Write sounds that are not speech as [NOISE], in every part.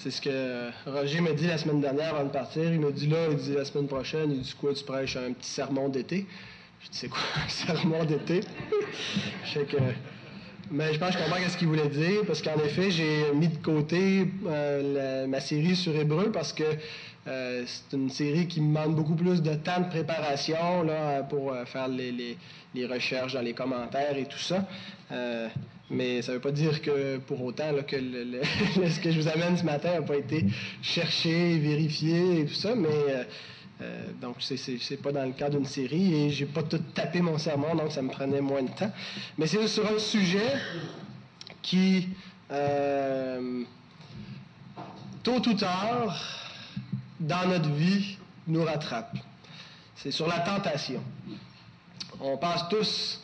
C'est ce que Roger m'a dit la semaine dernière avant de partir. Il m'a dit là, il dit la semaine prochaine, il dit quoi, tu prêches un petit sermon d'été? Je dis c'est quoi [LAUGHS] un sermon d'été? je sais que. Mais je pense que je comprends ce qu'il voulait dire, parce qu'en effet, j'ai mis de côté euh, ma série sur Hébreu parce que euh, c'est une série qui me demande beaucoup plus de temps de préparation là, pour euh, faire les, les, recherches dans les commentaires et tout ça. Mais ça ne veut pas dire que pour autant que [LAUGHS] ce que je vous amène ce matin n'a pas été cherché, vérifié et tout ça, mais euh, euh, donc c'est pas dans le cadre d'une série et j'ai pas tout tapé mon sermon, donc ça me prenait moins de temps. Mais c'est sur un sujet qui, euh, tôt ou tard, dans notre vie, nous rattrape. C'est sur la tentation. On passe tous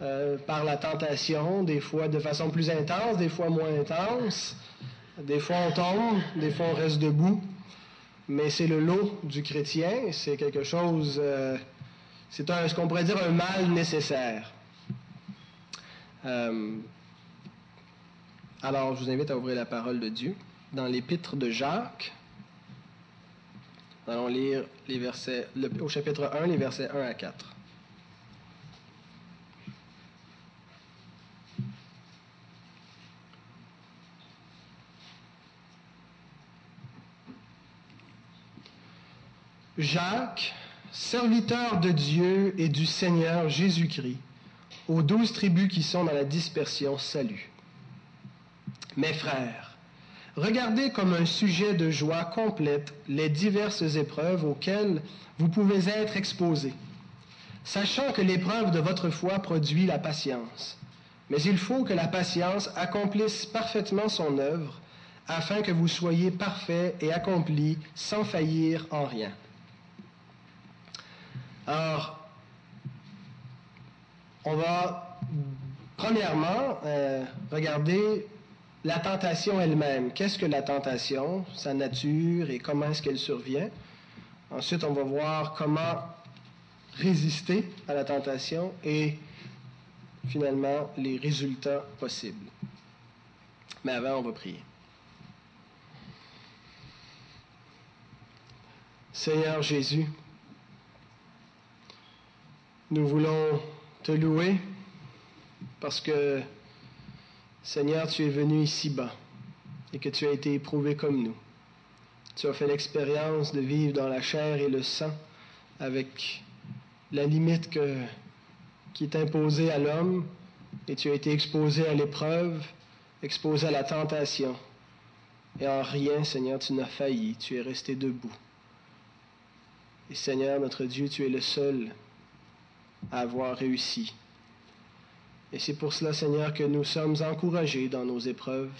euh, par la tentation, des fois de façon plus intense, des fois moins intense. Des fois on tombe, des fois on reste debout. Mais c'est le lot du chrétien, c'est quelque chose, euh, c'est ce qu'on pourrait dire un mal nécessaire. Euh, alors, je vous invite à ouvrir la parole de Dieu dans l'épître de Jacques. Nous allons lire les versets, au chapitre 1, les versets 1 à 4. Jacques, serviteur de Dieu et du Seigneur Jésus-Christ, aux douze tribus qui sont dans la dispersion, salut. Mes frères, regardez comme un sujet de joie complète les diverses épreuves auxquelles vous pouvez être exposés, sachant que l'épreuve de votre foi produit la patience. Mais il faut que la patience accomplisse parfaitement son œuvre, afin que vous soyez parfaits et accomplis sans faillir en rien. Alors, on va premièrement euh, regarder la tentation elle-même. Qu'est-ce que la tentation, sa nature et comment est-ce qu'elle survient? Ensuite, on va voir comment résister à la tentation et finalement les résultats possibles. Mais avant, on va prier. Seigneur Jésus, nous voulons te louer parce que, Seigneur, tu es venu ici-bas et que tu as été éprouvé comme nous. Tu as fait l'expérience de vivre dans la chair et le sang avec la limite qui est imposée à l'homme et tu as été exposé à l'épreuve, exposé à la tentation. Et en rien, Seigneur, tu n'as failli, tu es resté debout. Et Seigneur, notre Dieu, tu es le seul à avoir réussi. Et c'est pour cela, Seigneur, que nous sommes encouragés dans nos épreuves,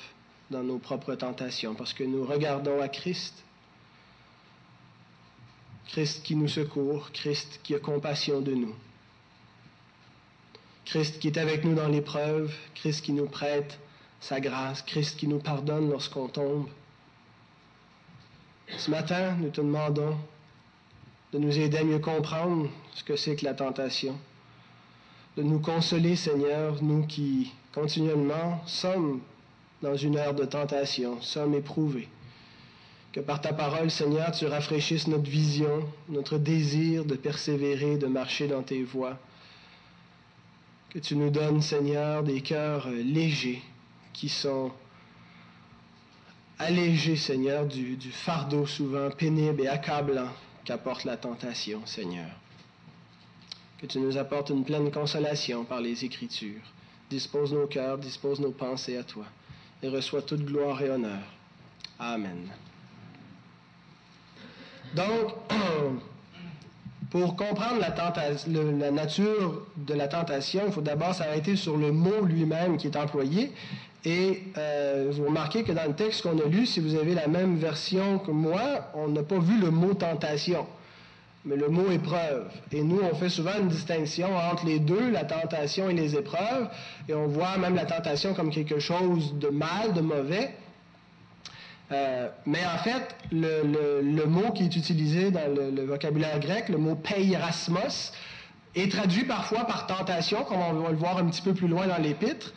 dans nos propres tentations, parce que nous regardons à Christ, Christ qui nous secourt, Christ qui a compassion de nous, Christ qui est avec nous dans l'épreuve, Christ qui nous prête sa grâce, Christ qui nous pardonne lorsqu'on tombe. Ce matin, nous te demandons de nous aider à mieux comprendre ce que c'est que la tentation, de nous consoler, Seigneur, nous qui continuellement sommes dans une heure de tentation, sommes éprouvés. Que par ta parole, Seigneur, tu rafraîchisses notre vision, notre désir de persévérer, de marcher dans tes voies. Que tu nous donnes, Seigneur, des cœurs légers qui sont allégés, Seigneur, du, fardeau souvent pénible et accablant qu'apporte la tentation, Seigneur. Que tu nous apportes une pleine consolation par les Écritures. Dispose nos cœurs, dispose nos pensées à toi, et reçois toute gloire et honneur. Amen. Donc, [CLEARS THROAT] pour comprendre la, nature de la tentation, il faut d'abord s'arrêter sur le mot lui-même qui est employé. Et euh, vous remarquez que dans le texte qu'on a lu, si vous avez la même version que moi, on n'a pas vu le mot tentation, mais le mot épreuve. Et nous, on fait souvent une distinction entre les deux, la tentation et les épreuves, et on voit même la tentation comme quelque chose de mal, de mauvais. Euh, mais en fait, le, mot qui est utilisé dans le, vocabulaire grec, le mot peirasmos, est traduit parfois par tentation, comme on va le voir un petit peu plus loin dans l'épître.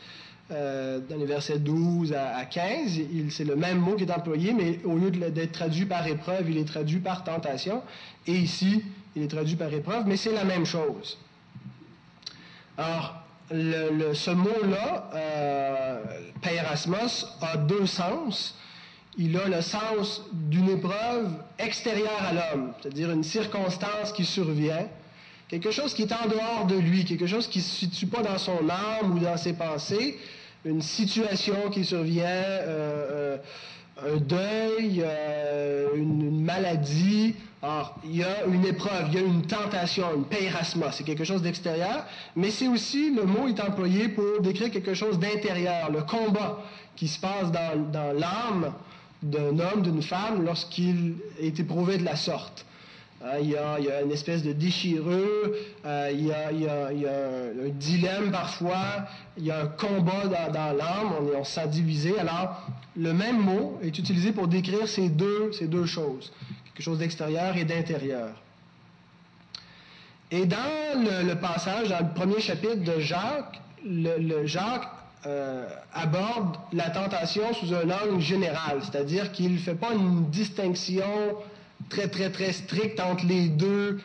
dans les versets 12 à, 15. C'est le même mot qui est employé, mais au lieu d'être traduit par épreuve, il est traduit par tentation. Et ici, il est traduit par épreuve, mais c'est la même chose. Alors, ce mot-là, euh, a deux sens. Il a le sens d'une épreuve extérieure à l'homme, c'est-à-dire une circonstance qui survient, quelque chose qui est en dehors de lui, quelque chose qui ne se situe pas dans son âme ou dans ses pensées, une situation qui survient, euh, euh, un deuil, euh, une, maladie. Alors, il y a une épreuve, il y a une tentation, une peirasma, c'est quelque chose d'extérieur, mais c'est aussi, le mot est employé pour décrire quelque chose d'intérieur, le combat qui se passe dans l'âme d'un homme, d'une femme, lorsqu'il est éprouvé de la sorte. Euh, il, y a, une espèce de déchirure, euh, il, y a, un, dilemme parfois, il y a un combat dans, l'âme, on, on se divisé. Alors, le même mot est utilisé pour décrire ces deux, ces deux choses, quelque chose d'extérieur et d'intérieur. Et dans le, passage, dans le premier chapitre de Jacques, le, Jacques euh, aborde la tentation sous un angle général, c'est-à-dire qu'il ne fait pas une distinction très, très, très strict entre les deux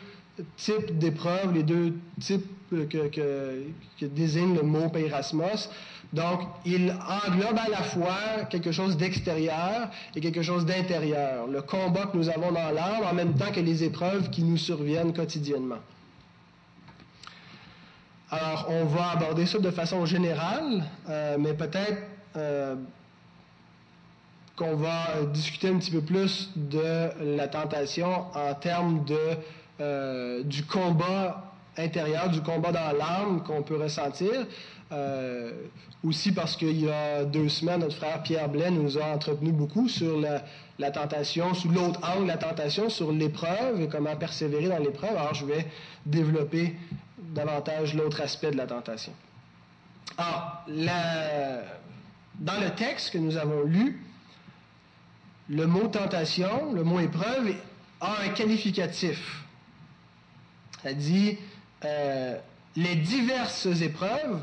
types d'épreuves, les deux types que, que, désigne le mot Pérasmos. Donc, il englobe à la fois quelque chose d'extérieur et quelque chose d'intérieur. Le combat que nous avons dans l'âme en même temps que les épreuves qui nous surviennent quotidiennement. Alors, on va aborder ça de façon générale, euh, mais peut-être euh, qu'on va discuter un petit peu plus de la tentation en termes de, euh, du combat intérieur, du combat dans l'âme qu'on peut ressentir. Aussi parce qu'il y a deux semaines, notre frère Pierre Blais nous a entretenu beaucoup sur la, tentation, sous l'autre angle, la tentation, sur l'épreuve et comment persévérer dans l'épreuve. Alors, je vais développer davantage l'autre aspect de la tentation. Alors, dans le texte que nous avons lu, le mot tentation, le mot épreuve, a un qualificatif. Ça dit euh, les diverses épreuves,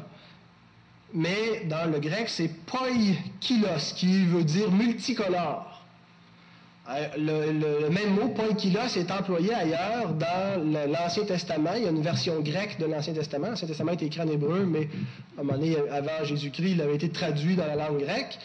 mais dans le grec, c'est poikilos, qui veut dire multicolore. Euh, le, même mot, poikilos, est employé ailleurs dans l'Ancien Testament. Il y a une version grecque de l'Ancien Testament. L'Ancien Testament est écrit en hébreu, mais à un moment donné, avant Jésus-Christ, il avait été traduit dans la langue grecque.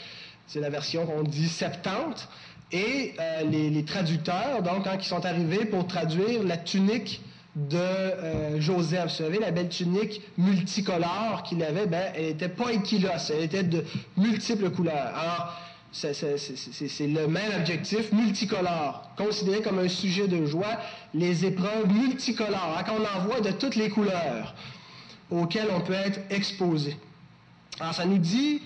C'est la version qu'on dit septante. Et euh, les, traducteurs, donc, quand ils sont arrivés pour traduire la tunique de euh, Joseph, vous savez, la belle tunique multicolore qu'il avait, ben, elle n'était pas équilos, elle était de multiples couleurs. Alors, c'est le même objectif, multicolore, considéré comme un sujet de joie, les épreuves multicolores, hein, qu'on envoie de toutes les couleurs auxquelles on peut être exposé. Alors, ça nous dit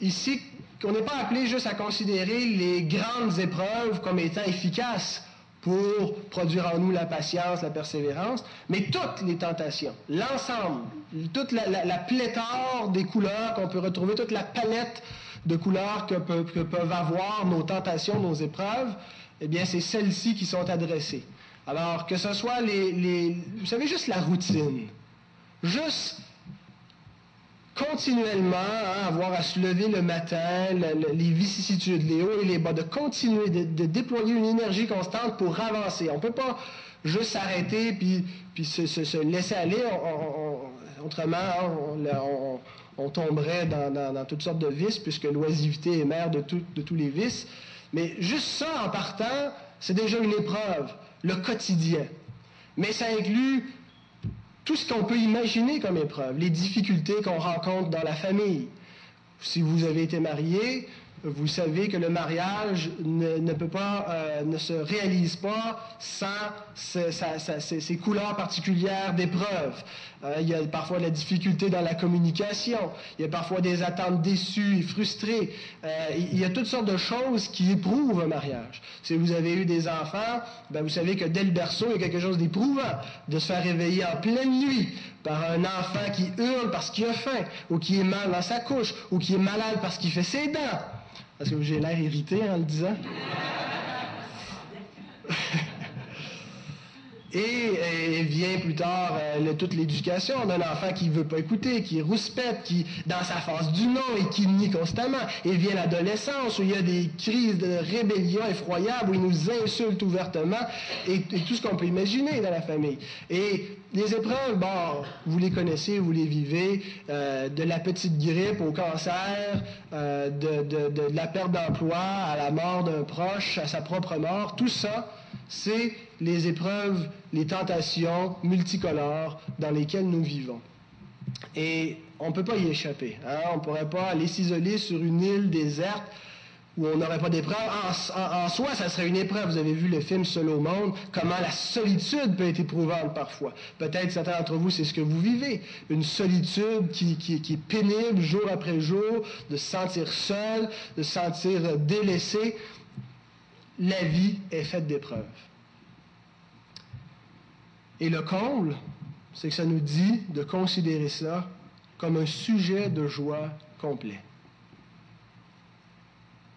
ici qu'on n'est pas appelé juste à considérer les grandes épreuves comme étant efficaces pour produire en nous la patience, la persévérance, mais toutes les tentations, l'ensemble, toute la, pléthore des couleurs qu'on peut retrouver, toute la palette de couleurs que, peuvent avoir nos tentations, nos épreuves, eh bien, c'est celles-ci qui sont adressées. Alors, que ce soit les, vous savez, juste la routine, juste continuellement hein, avoir à se lever le matin, les vicissitudes, les hauts et les bas, de continuer, de, déployer une énergie constante pour avancer. On ne peut pas juste s'arrêter puis, se, laisser aller. autrement, hein, on, tomberait dans, toutes sortes de vices, puisque l'oisivité est mère de, de tous les vices. Mais juste ça, en partant, c'est déjà une épreuve, le quotidien. Mais ça inclut tout ce qu'on peut imaginer comme épreuve, les difficultés qu'on rencontre dans la famille. Si vous avez été marié, vous savez que le mariage ne, peut pas, euh, ne se réalise pas sans ses, couleurs particulières d'épreuve. Euh, il y a parfois la difficulté dans la communication, il y a parfois des attentes déçues et frustrées. Euh, il y a toutes sortes de choses qui éprouvent un mariage. Si vous avez eu des enfants, ben vous savez que dès le berceau, il y a quelque chose d'éprouvant de se faire réveiller en pleine nuit par un enfant qui hurle parce qu'il a faim, ou qui est mal dans sa couche, ou qui est malade parce qu'il fait ses dents. Parce que j'ai l'air irrité en le disant. Et, vient plus tard euh, toute l'éducation d'un enfant qui ne veut pas écouter, qui rouspète, qui dans sa face du non et qui nie constamment. Et vient l'adolescence où il y a des crises de rébellion effroyables, où il nous insulte ouvertement et, tout ce qu'on peut imaginer dans la famille. Et les épreuves, bon, vous les connaissez, vous les vivez, euh, de la petite grippe au cancer, euh, de, de la perte d'emploi à la mort d'un proche, à sa propre mort, tout ça, c'est les épreuves, les tentations multicolores dans lesquelles nous vivons. Et on ne peut pas y échapper. Hein. On ne pourrait pas aller s'isoler sur une île déserte où on n'aurait pas d'épreuve. En, soi, ça serait une épreuve. Vous avez vu le film Seul au monde, comment la solitude peut être éprouvante parfois. Peut-être certains d'entre vous, c'est ce que vous vivez. Une solitude qui, qui, est pénible jour après jour, de se sentir seul, de se sentir délaissé. La vie est faite d'épreuves. Et le comble, c'est que ça nous dit de considérer ça comme un sujet de joie complet.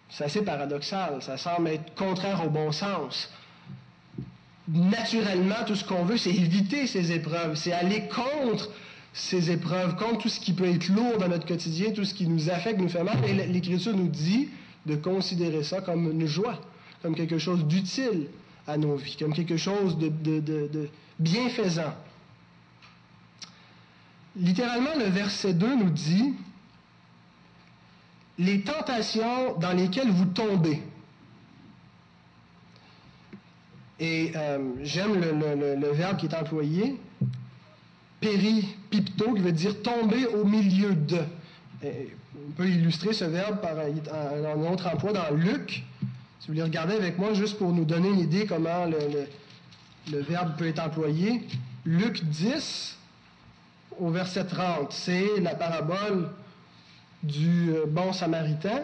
C'est assez paradoxal, ça semble être contraire au bon sens. Naturellement, tout ce qu'on veut, c'est éviter ces épreuves, c'est aller contre ces épreuves, contre tout ce qui peut être lourd dans notre quotidien, tout ce qui nous affecte, nous fait mal. Et l'Écriture nous dit de considérer ça comme une joie, comme quelque chose d'utile à nos vies, comme quelque chose de, bienfaisant. Littéralement, le verset 2 nous dit les tentations dans lesquelles vous tombez. Et euh, j'aime le, verbe qui est employé, péripipto, qui veut dire tomber au milieu de. on peut illustrer ce verbe par un, autre emploi dans Luc. Si vous voulez regarder avec moi, juste pour nous donner une idée comment le verbe peut être employé. Luc 10, au verset 30, c'est la parabole du euh, bon samaritain.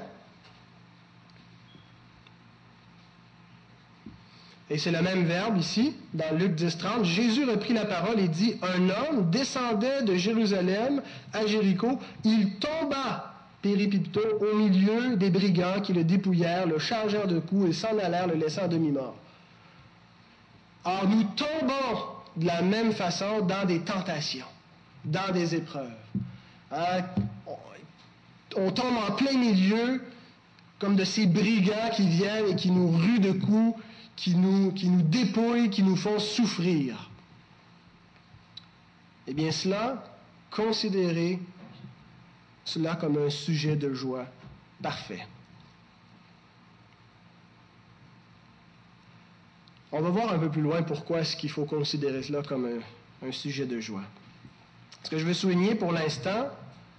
Et c'est le même verbe ici, dans Luc 10, 30. Jésus reprit la parole et dit, un homme descendait de Jérusalem à Jéricho, il tomba, péripipto, au milieu des brigands qui le dépouillèrent, le chargèrent de coups et s'en allèrent, le laissant à demi-mort. Or, nous tombons de la même façon dans des tentations, dans des épreuves. Hein? on tombe en plein milieu comme de ces brigands qui viennent et qui nous ruent de coups, qui nous, qui nous dépouillent, qui nous font souffrir. Eh bien, cela, considérez cela comme un sujet de joie parfait. On va voir un peu plus loin pourquoi est-ce qu'il faut considérer cela comme un, un sujet de joie. Ce que je veux souligner pour l'instant,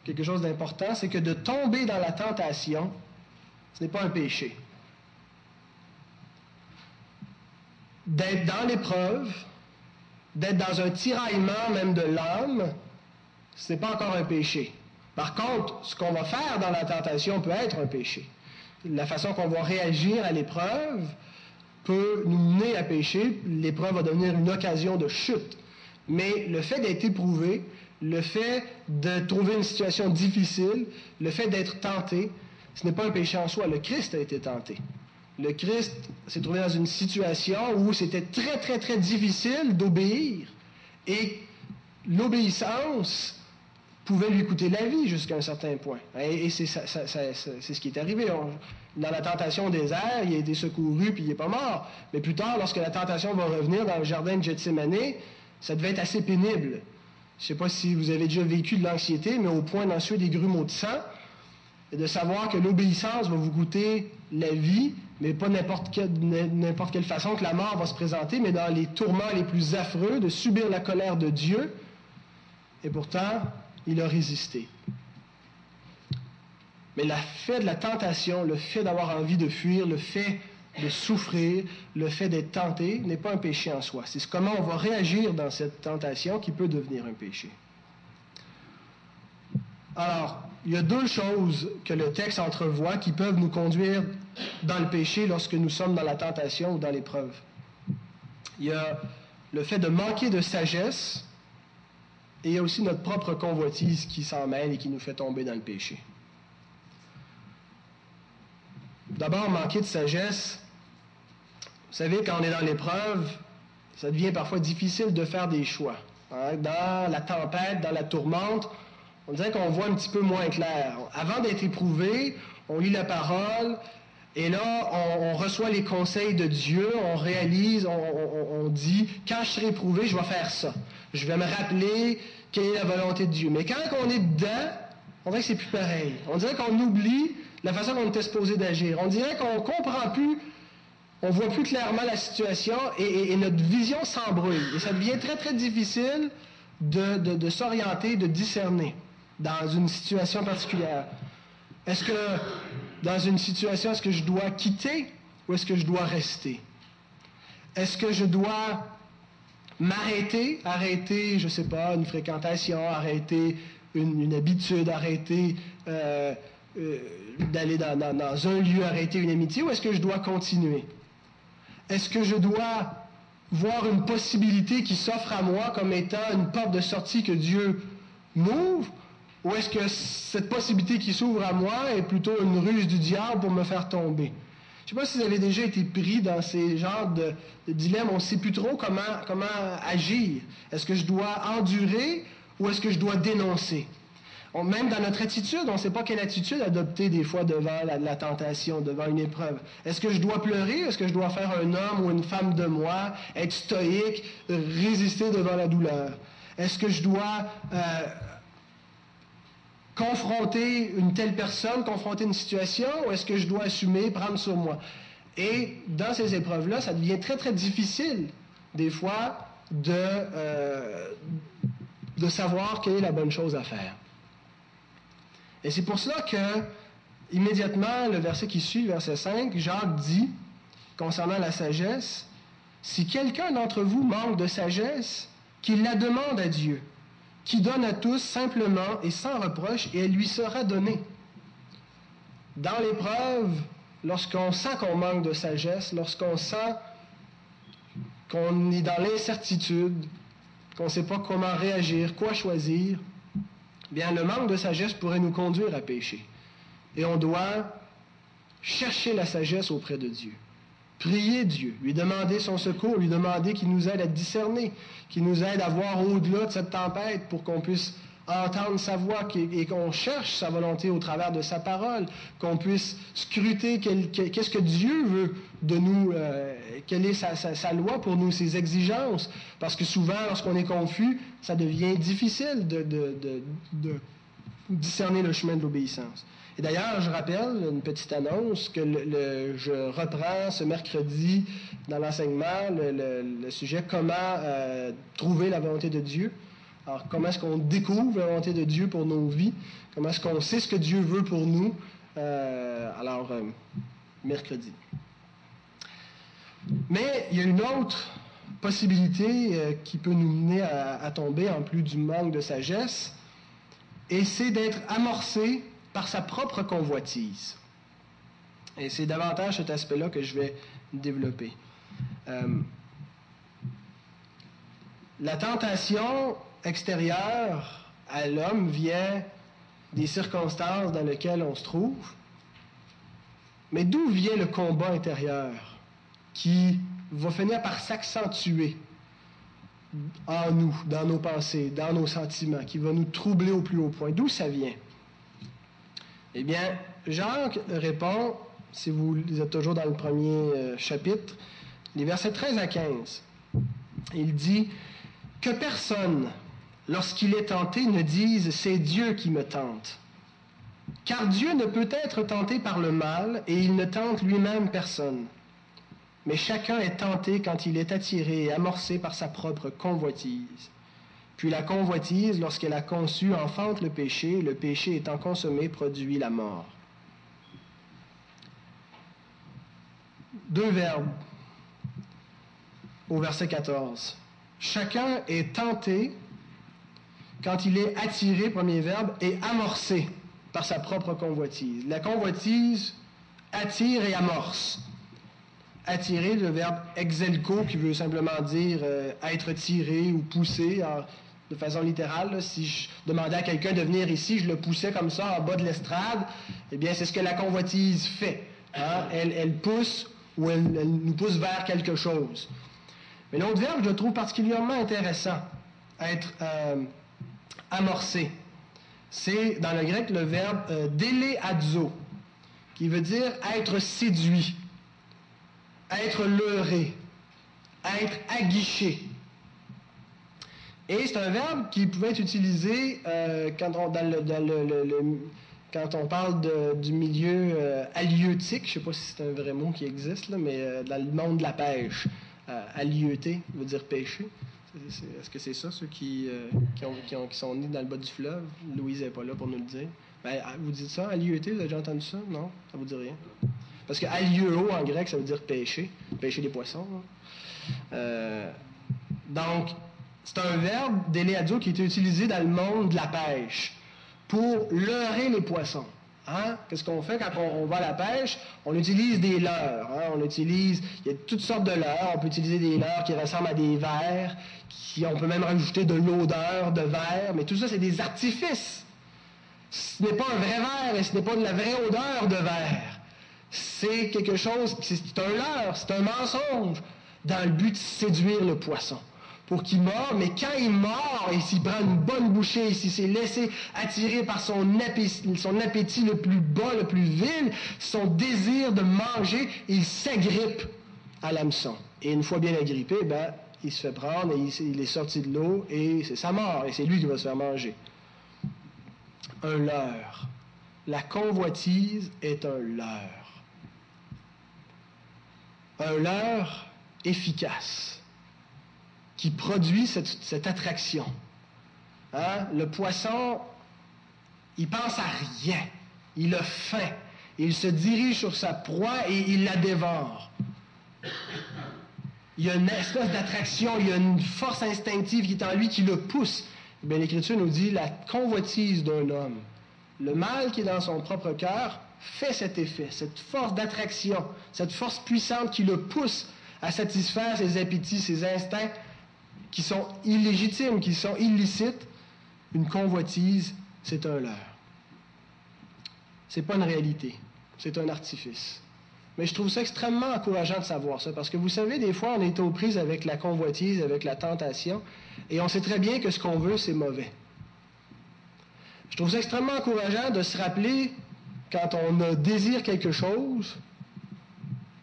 quelque chose d'important, c'est que de tomber dans la tentation, ce n'est pas un péché. D'être dans l'épreuve, d'être dans un tiraillement même de l'âme, ce n'est pas encore un péché. Par contre, ce qu'on va faire dans la tentation peut être un péché. La façon qu'on va réagir à l'épreuve peut nous mener à pécher. L'épreuve va devenir une occasion de chute. Mais le fait d'être éprouvé, le fait de trouver une situation difficile, le fait d'être tenté, ce n'est pas un péché en soi. Le Christ a été tenté. Le Christ s'est trouvé dans une situation où c'était très, très, très difficile d'obéir. Et l'obéissance pouvait lui coûter la vie jusqu'à un certain point. Et, c'est ce qui est arrivé. dans la tentation des airs, il a été secouru puis il n'est pas mort. Mais plus tard, lorsque la tentation va revenir dans le jardin de Gethsemane, ça devait être assez pénible. Je ne sais pas si vous avez déjà vécu de l'anxiété, mais au point d'en des grumeaux de sang, et de savoir que l'obéissance va vous coûter la vie, mais pas n'importe quelle, façon que la mort va se présenter, mais dans les tourments les plus affreux, de subir la colère de Dieu. Et pourtant, il a résisté. Mais le fait de la tentation, le fait d'avoir envie de fuir, le fait de souffrir, le fait d'être tenté n'est pas un péché en soi. C'est comment on va réagir dans cette tentation qui peut devenir un péché. Alors, il y a deux choses que le texte entrevoit qui peuvent nous conduire dans le péché lorsque nous sommes dans la tentation ou dans l'épreuve. Il y a le fait de manquer de sagesse et il y a aussi notre propre convoitise qui s'en mêle et qui nous fait tomber dans le péché. D'abord, manquer de sagesse, vous savez, quand on est dans l'épreuve, Ça devient parfois difficile de faire des choix. Hein. Dans la tempête, dans la tourmente, on dirait qu'on voit un petit peu moins clair. Avant d'être éprouvé, on lit la parole, et là, on, reçoit les conseils de Dieu, on réalise, on, on, dit, quand je serai éprouvé, je vais faire ça. Je vais me rappeler quelle est la volonté de Dieu. Mais quand on est dedans, on dirait que c'est plus pareil. On dirait qu'on oublie la façon qu'on était supposé d'agir. On dirait qu'on ne comprend plus, on voit plus clairement la situation et, notre vision s'embrouille. Et ça devient très, très difficile de s'orienter, de discerner dans une situation particulière. Est-ce que dans une situation, est-ce que je dois quitter ou est-ce que je dois rester? Est-ce que je dois m'arrêter, arrêter, je ne sais pas, une fréquentation, arrêter une, habitude, arrêter euh, euh, d'aller dans, dans, un lieu, arrêter une amitié, ou est-ce que je dois continuer? Est-ce que je dois voir une possibilité qui s'offre à moi comme étant une porte de sortie que Dieu m'ouvre, ou est-ce que cette possibilité qui s'ouvre à moi est plutôt une ruse du diable pour me faire tomber? Je ne sais pas si vous avez déjà été pris dans ces genres de, dilemmes. On ne sait plus trop comment, comment agir. Est-ce que je dois endurer ou est-ce que je dois dénoncer? même dans notre attitude, on ne sait pas quelle attitude adopter des fois devant la, tentation, devant une épreuve. Est-ce que je dois pleurer? Est-ce que je dois faire un homme ou une femme de moi, être stoïque, résister devant la douleur? Est-ce que je dois euh, confronter une telle personne, confronter une situation, ou est-ce que je dois assumer, prendre sur moi? Et dans ces épreuves-là, ça devient très, très difficile, des fois, de, euh, de savoir quelle est la bonne chose à faire. Et c'est pour cela que, immédiatement, le verset qui suit, verset 5, Jacques dit, concernant la sagesse, si quelqu'un d'entre vous manque de sagesse, qu'il la demande à Dieu, qui donne à tous simplement et sans reproche, et elle lui sera donnée. Dans l'épreuve, lorsqu'on sent qu'on manque de sagesse, lorsqu'on sent qu'on est dans l'incertitude, qu'on ne sait pas comment réagir, quoi choisir, bien le manque de sagesse pourrait nous conduire à pécher. Et on doit chercher la sagesse auprès de Dieu. Prier Dieu, lui demander son secours, lui demander qu'il nous aide à discerner, qu'il nous aide à voir au-delà de cette tempête pour qu'on puisse entendre sa voix et qu'on cherche sa volonté au travers de sa parole, qu'on puisse scruter qu'est-ce que Dieu veut de nous, euh, quelle est sa, loi pour nous, ses exigences. Parce que souvent, lorsqu'on est confus, ça devient difficile de discerner le chemin de l'obéissance. Et d'ailleurs, je rappelle une petite annonce que je reprends ce mercredi dans l'enseignement le, sujet comment euh, trouver la volonté de Dieu. Alors, comment est-ce qu'on découvre la volonté de Dieu pour nos vies? Comment est-ce qu'on sait ce que Dieu veut pour nous? Euh, alors, euh, mercredi. Mais il y a une autre possibilité qui peut nous mener à tomber en plus du manque de sagesse, et c'est d'être amorcé par sa propre convoitise. Et c'est davantage cet aspect-là que je vais développer. Euh, la tentation extérieure à l'homme vient des circonstances dans lesquelles on se trouve, mais d'où vient le combat intérieur qui va finir par s'accentuer en nous, dans nos pensées, dans nos sentiments, qui va nous troubler au plus haut point? D'où ça vient? Eh bien, Jacques répond, si vous êtes toujours dans le premier euh, chapitre, les versets 13 à 15. Il dit Que personne, lorsqu'il est tenté, ne dise C'est Dieu qui me tente. Car Dieu ne peut être tenté par le mal et il ne tente lui-même personne. Mais chacun est tenté quand il est attiré et amorcé par sa propre convoitise. Puis la convoitise, lorsqu'elle a conçu, enfante le péché, le péché étant consommé, produit la mort. Deux verbes au verset 14. Chacun est tenté quand il est attiré, premier verbe, et amorcé par sa propre convoitise. La convoitise attire et amorce. Attirer, le verbe exelco, qui veut simplement dire euh, être tiré ou poussé de façon littérale. si je demandais à quelqu'un de venir ici, je le poussais comme ça en bas de l'estrade, eh bien, c'est ce que la convoitise fait. Hein. Elle, pousse ou elle, nous pousse vers quelque chose. Mais l'autre verbe, je trouve particulièrement intéressant à être euh, amorcé. C'est dans le grec le verbe euh, adzo, qui veut dire être séduit, être leurré, être aguiché. Et c'est un verbe qui pouvait être utilisé euh, quand, on, parle du milieu euh, halieutique, je ne sais pas si c'est un vrai mot qui existe, mais euh, dans le monde de la pêche, halieuté veut dire pêcher. Est-ce que c'est ça, ceux qui, sont nés dans le bas du fleuve? Louise n'est pas là pour nous le dire. Ben, ah, vous dites ça, halieuté, vous avez déjà entendu ça? Non? Ça vous dit rien? Parce que alieuo en grec, ça veut dire pêcher, pêcher des poissons. donc, c'est un verbe d'éléadio qui était utilisé dans le monde de la pêche pour leurrer les poissons. Hein? Qu'est-ce qu'on fait quand on, va à la pêche? On utilise des leurres. Hein? On utilise, il y a toutes sortes de leurres. On peut utiliser des leurres qui ressemblent à des vers, qui, on peut même rajouter de l'odeur de verre, mais tout ça, c'est des artifices. Ce n'est pas un vrai verre et ce n'est pas de la vraie odeur de verre. C'est quelque chose, c'est un leurre, c'est un mensonge dans le but de séduire le poisson pour qu'il meure, mais quand il meurt et s'il prend une bonne bouchée, s'il s'est laissé attirer par son appétit, son appétit le plus bas, le plus vil, son désir de manger, il s'agrippe à l'hameçon. Et une fois bien agrippé, ben, il se fait prendre et il, est sorti de l'eau et c'est sa mort et c'est lui qui va se faire manger. Un leurre. La convoitise est un leurre. Un leurre efficace qui produit cette, attraction. Hein? Le poisson, il pense à rien. Il a faim. Il se dirige sur sa proie et il la dévore. Il y a une espèce d'attraction, il y a une force instinctive qui est en lui qui le pousse. Bien, L'Écriture nous dit la convoitise d'un homme. Le mal qui est dans son propre cœur fait cet effet, cette force d'attraction, cette force puissante qui le pousse à satisfaire ses appétits, ses instincts qui sont illégitimes, qui sont illicites, une convoitise, c'est un leurre. C'est pas une réalité, c'est un artifice. Mais je trouve ça extrêmement encourageant de savoir ça, parce que vous savez, des fois, on est aux prises avec la convoitise, avec la tentation, et on sait très bien que ce qu'on veut, c'est mauvais. Je trouve ça extrêmement encourageant de se rappeler, quand on désire quelque chose,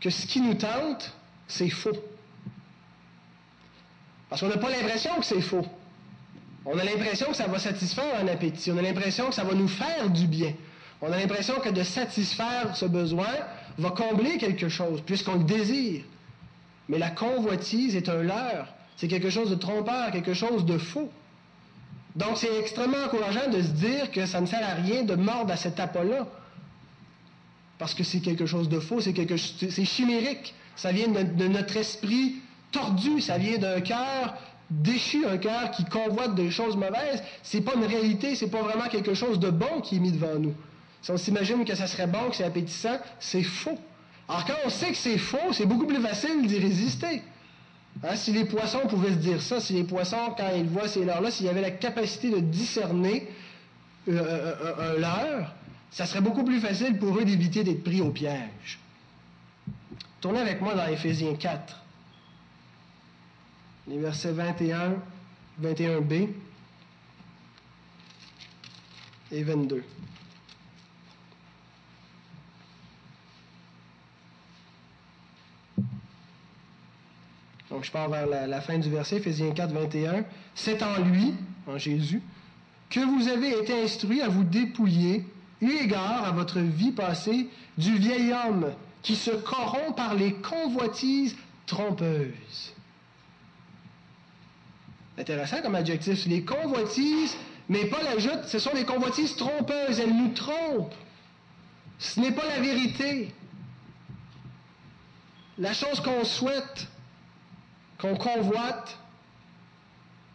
que ce qui nous tente, c'est faux. Parce qu'on n'a pas l'impression que c'est faux. On a l'impression que ça va satisfaire un appétit. On a l'impression que ça va nous faire du bien. On a l'impression que de satisfaire ce besoin va combler quelque chose, puisqu'on le désire. Mais la convoitise est un leurre. C'est quelque chose de trompeur, quelque chose de faux. Donc c'est extrêmement encourageant de se dire que ça ne sert à rien de mordre à cet appât-là. Parce que c'est quelque chose de faux, c'est quelque c'est chimérique. Ça vient de notre esprit tordu, ça vient d'un cœur déchu, un cœur qui convoite des choses mauvaises. C'est pas une réalité, c'est pas vraiment quelque chose de bon qui est mis devant nous. Si on s'imagine que ça serait bon, que c'est appétissant, c'est faux. Alors quand on sait que c'est faux, c'est beaucoup plus facile d'y résister. Hein, si les poissons pouvaient se dire ça, si les poissons, quand ils voient ces leurres-là, s'ils avaient la capacité de discerner euh, euh, euh, un leurre, ça serait beaucoup plus facile pour eux d'éviter d'être pris au piège. Tournez avec moi dans Éphésiens 4 les versets 21, 21b et 22. Donc, je pars vers la, fin du verset, Ephésiens 4, 21. C'est en lui, en Jésus, que vous avez été instruits à vous dépouiller, eu égard à votre vie passée, du vieil homme qui se corrompt par les convoitises trompeuses Intéressant comme adjectif. Les convoitises, mais pas l'ajoute, ce sont des convoitises trompeuses. Elles nous trompent. Ce n'est pas la vérité. La chose qu'on souhaite, qu'on convoite,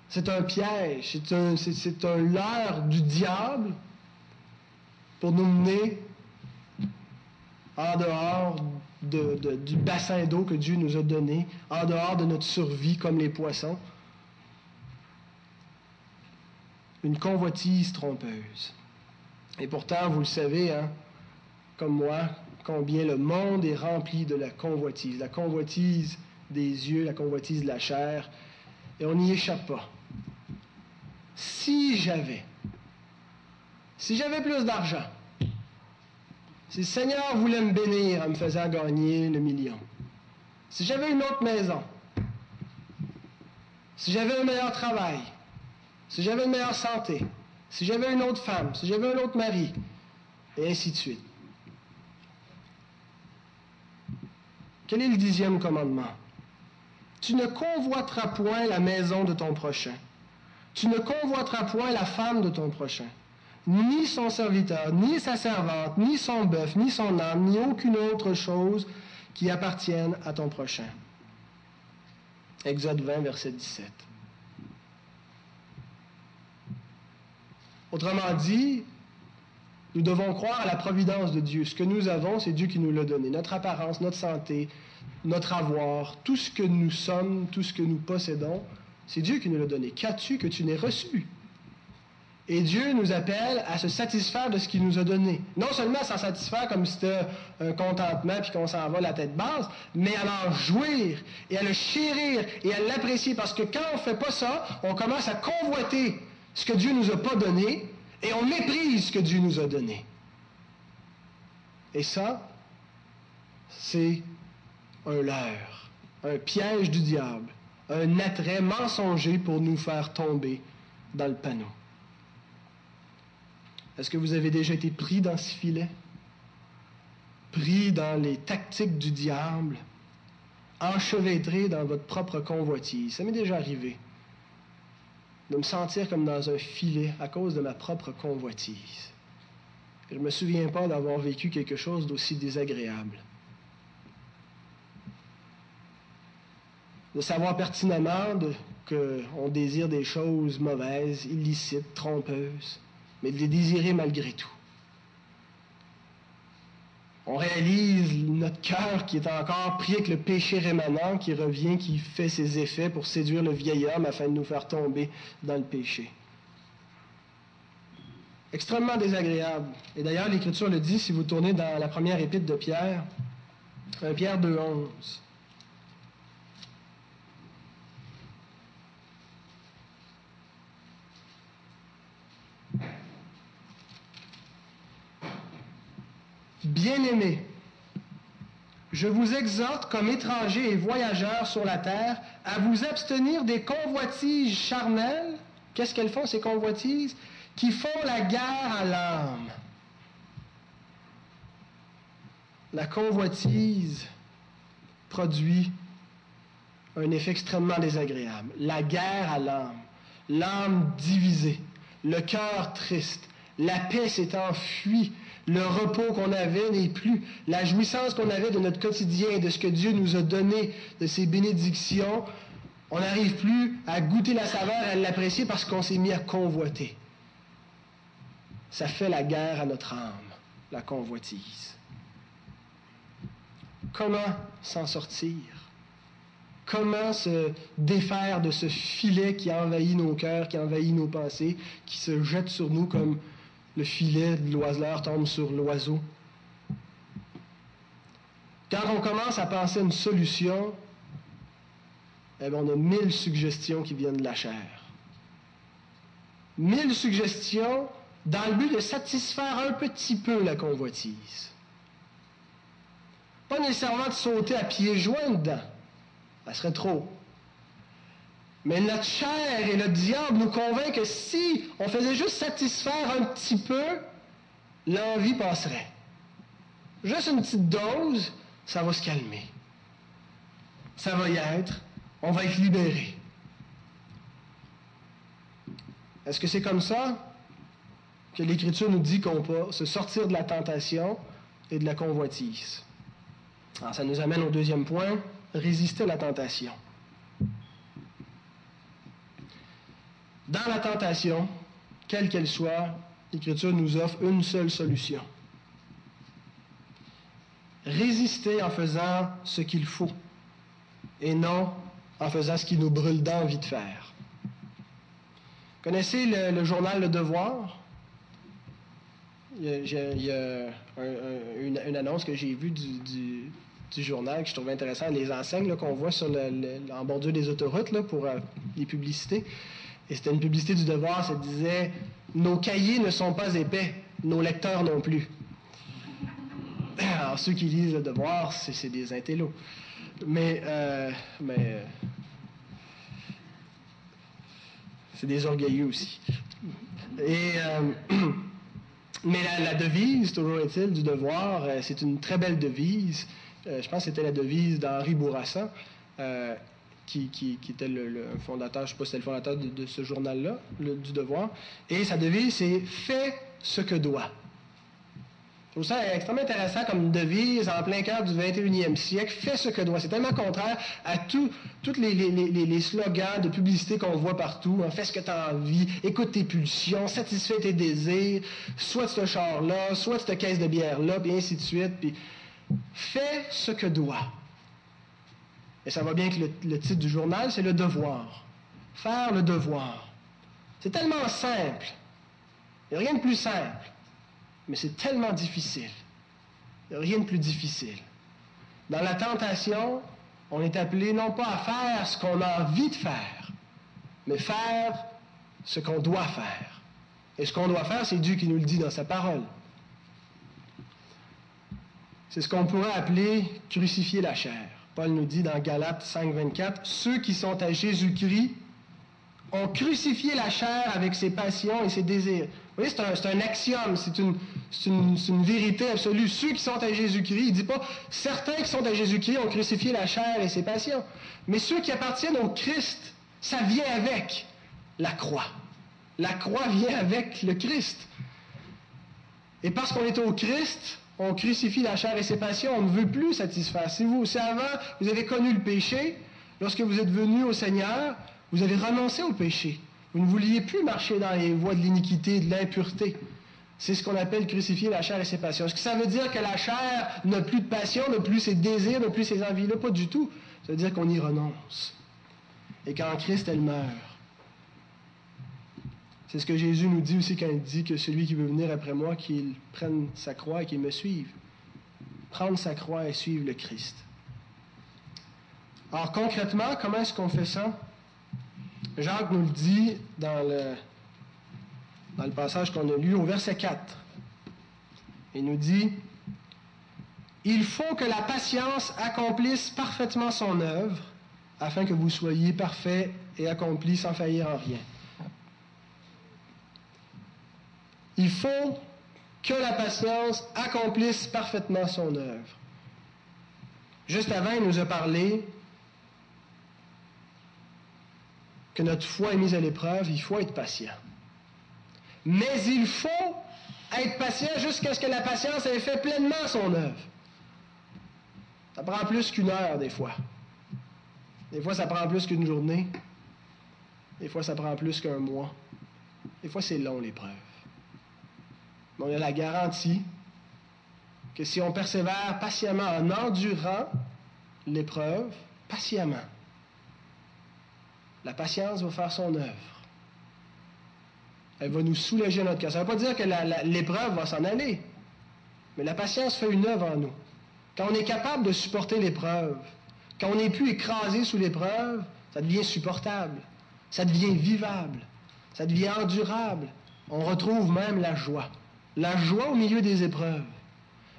c'est un piège, c'est un, c'est, un leurre du diable pour nous mener en dehors du bassin d'eau que Dieu nous a donné, en dehors de notre survie comme les poissons. Une convoitise trompeuse. Et pourtant, vous le savez, hein, comme moi, combien le monde est rempli de la convoitise. La convoitise des yeux, la convoitise de la chair, et on n'y échappe pas. Si j'avais, si j'avais plus d'argent, si le Seigneur voulait me bénir en me faisant gagner le million, si j'avais une autre maison, si j'avais un meilleur travail, si j'avais une meilleure santé, si j'avais une autre femme, si j'avais un autre mari, et ainsi de suite. Quel est le dixième commandement? Tu ne convoiteras point la maison de ton prochain. Tu ne convoiteras point la femme de ton prochain, ni son serviteur, ni sa servante, ni son bœuf, ni son âme, ni aucune autre chose qui appartienne à ton prochain. Exode 20, verset 17. Autrement dit, nous devons croire à la providence de Dieu. Ce que nous avons, c'est Dieu qui nous l'a donné. Notre apparence, notre santé, notre avoir, tout ce que nous sommes, tout ce que nous possédons, c'est Dieu qui nous l'a donné. Qu'as-tu que tu n'aies reçu? Et Dieu nous appelle à se satisfaire de ce qu'il nous a donné. Non seulement à s'en satisfaire comme si c'était un contentement puis qu'on s'en va la tête basse, mais à en jouir et à le chérir et à l'apprécier. Parce que quand on ne fait pas ça, on commence à convoiter ce que Dieu nous a pas donné et on méprise ce que Dieu nous a donné. Et ça, c'est un leurre, un piège du diable, un attrait mensonger pour nous faire tomber dans le panneau. Est-ce que vous avez déjà été pris dans ce filet? Pris dans les tactiques du diable? Enchevêtré dans votre propre convoitise? Ça m'est déjà arrivé de me sentir comme dans un filet à cause de ma propre convoitise. je ne me souviens pas d'avoir vécu quelque chose d'aussi désagréable. De savoir pertinemment qu'on désire des choses mauvaises, illicites, trompeuses, mais de les désirer malgré tout on réalise notre cœur qui est encore pris avec le péché rémanent qui revient, qui fait ses effets pour séduire le vieil homme afin de nous faire tomber dans le péché. Extrêmement désagréable. Et d'ailleurs, l'Écriture le dit si vous tournez dans la première épître de Pierre, 1 Pierre 2.11. Bien-aimés, je vous exhorte comme étrangers et voyageurs sur la terre à vous abstenir des convoitises charnelles. Qu'est-ce qu'elles font, ces convoitises? Qui font la guerre à l'âme. La convoitise produit un effet extrêmement désagréable. La guerre à l'âme. L'âme divisée. Le cœur triste. La paix s'est enfuie le repos qu'on avait n'est plus. La jouissance qu'on avait de notre quotidien, de ce que Dieu nous a donné, de ses bénédictions, on n'arrive plus à goûter la saveur, à l'apprécier parce qu'on s'est mis à convoiter. Ça fait la guerre à notre âme, la convoitise. Comment s'en sortir? Comment se défaire de ce filet qui envahit nos cœurs, qui envahit nos pensées, qui se jette sur nous comme le filet de l'oiseleur tombe sur l'oiseau. Quand on commence à penser à une solution, eh on a mille suggestions qui viennent de la chair. Mille suggestions dans le but de satisfaire un petit peu la convoitise. Pas nécessairement de sauter à pieds joints dedans. Ça serait trop. Mais notre chair et le diable nous convainc que si on faisait juste satisfaire un petit peu, l'envie passerait. Juste une petite dose, ça va se calmer. Ça va y être. On va être libéré. Est-ce que c'est comme ça que l'Écriture nous dit qu'on peut se sortir de la tentation et de la convoitise? Alors, ça nous amène au deuxième point, résister à la tentation. Dans la tentation, quelle qu'elle soit, l'Écriture nous offre une seule solution. Résister en faisant ce qu'il faut et non en faisant ce qui nous brûle d'envie de faire. Connaissez le, journal Le Devoir? Il y a, une, annonce que j'ai vue du, journal que je trouvais intéressant, les enseignes qu'on voit sur en bordure des autoroutes pour euh, les publicités. Et c'était une publicité du devoir, ça disait Nos cahiers ne sont pas épais, nos lecteurs non plus. Alors, ceux qui lisent le devoir, c'est des intellos. Mais, euh, mais c'est des orgueilleux aussi. Euh, mais la, devise, toujours est-il, du devoir, euh, c'est une très belle devise. je pense que c'était la devise d'Henri Bourassa, qui, était le, fondateur, je ne sais pas si c'était le fondateur de, de ce journal-là, du devoir. Et sa devise, c'est Fais ce que doit. Je trouve ça extrêmement intéressant comme devise en plein cœur du 21e siècle. Fais ce que doit. C'est tellement contraire à tous les, slogans de publicité qu'on voit partout. Hein. Fais ce que tu as envie, écoute tes pulsions, satisfais tes désirs, soit ce char-là, soit cette caisse de bière-là, puis ainsi de suite. Puis, fais ce que doit. Et ça va bien que le, le titre du journal, c'est le devoir. Faire le devoir. C'est tellement simple. Il n'y a rien de plus simple mais c'est tellement difficile. Il n'y a rien de plus difficile. Dans la tentation, on est appelé non pas à faire ce qu'on a envie de faire, mais faire ce qu'on doit faire. Et ce qu'on doit faire, c'est Dieu qui nous le dit dans sa parole. C'est ce qu'on pourrait appeler crucifier la chair. Paul nous dit dans Galates 5, 24, ceux qui sont à Jésus-Christ ont crucifié la chair avec ses passions et ses désirs. Vous voyez, c'est un, axiome, c'est une, vérité absolue. Ceux qui sont à Jésus-Christ, il ne dit pas certains qui sont à Jésus-Christ ont crucifié la chair et ses passions. Mais ceux qui appartiennent au Christ, ça vient avec la croix. La croix vient avec le Christ. Et parce qu'on est au Christ, on crucifie la chair et ses passions, on ne veut plus satisfaire. Si vous, si avant, vous avez connu le péché, lorsque vous êtes venu au Seigneur, vous avez renoncé au péché. Vous ne vouliez plus marcher dans les voies de l'iniquité, de l'impureté. C'est ce qu'on appelle crucifier la chair et ses passions. Est-ce que ça veut dire que la chair n'a plus de passion, n'a plus ses désirs, n'a plus ses envies-là? Pas du tout. Ça veut dire qu'on y renonce. Et qu'en Christ, elle meurt. C'est ce que Jésus nous dit aussi quand il dit que celui qui veut venir après moi, qu'il prenne sa croix et qu'il me suive. Prendre sa croix et suivre le Christ. Alors concrètement, comment est-ce qu'on fait ça? Jacques nous le dit dans le, passage qu'on a lu au verset 4. Il nous dit, Il faut que la patience accomplisse parfaitement son œuvre, afin que vous soyez parfaits et accomplis sans faillir en rien. Il faut que la patience accomplisse parfaitement son œuvre. Juste avant, il nous a parlé que notre foi est mise à l'épreuve, il faut être patient. Mais il faut être patient jusqu'à ce que la patience ait fait pleinement son œuvre. Ça prend plus qu'une heure des fois. Des fois, ça prend plus qu'une journée. Des fois, ça prend plus qu'un mois. Des fois, c'est long l'épreuve. Mais on a la garantie que si on persévère patiemment en endurant l'épreuve, patiemment, la patience va faire son œuvre. Elle va nous soulager notre cœur. Ça ne veut pas dire que l'épreuve va s'en aller, mais la patience fait une œuvre en nous. Quand on est capable de supporter l'épreuve, quand on n'est plus écrasé sous l'épreuve, ça devient supportable, ça devient vivable, ça devient endurable. On retrouve même la joie. La joie au milieu des épreuves.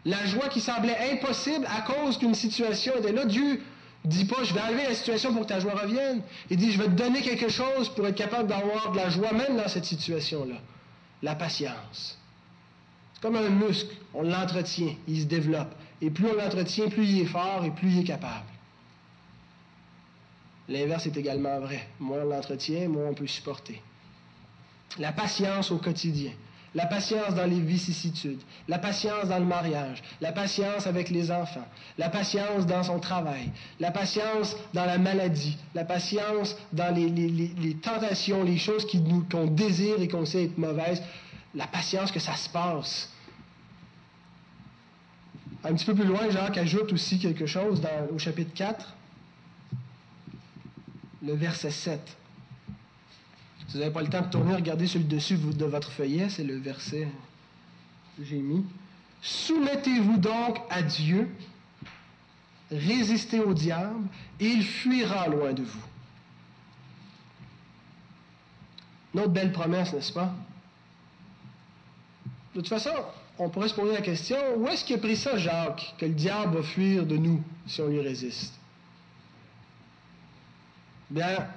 La joie qui semblait impossible à cause qu'une situation était là. Dieu Dis pas, je vais enlever la situation pour que ta joie revienne. Il dit, je vais te donner quelque chose pour être capable d'avoir de la joie même dans cette situation-là. La patience. C'est comme un muscle. On l'entretient, il se développe. Et plus on l'entretient, plus il est fort et plus il est capable. L'inverse est également vrai. Moins on l'entretient, moins on peut supporter. La patience au quotidien la patience dans les vicissitudes, la patience dans le mariage, la patience avec les enfants, la patience dans son travail, la patience dans la maladie, la patience dans les, tentations, les choses qu'on désire et qu'on sait être mauvaises, la patience que ça se passe. Un petit peu plus loin, Jacques ajoute aussi quelque chose au chapitre 4, le verset 7. Si vous n'avez pas le temps de tourner, regardez sur le dessus de votre feuillet, c'est le verset que j'ai mis. Soumettez-vous donc à Dieu. résistez au diable, et il fuira loin de vous. Notre belle promesse, n'est-ce pas? De toute façon, on pourrait se poser la question, où est-ce qu'il a pris ça, Jacques, que le diable va fuir de nous si on lui résiste? Bien,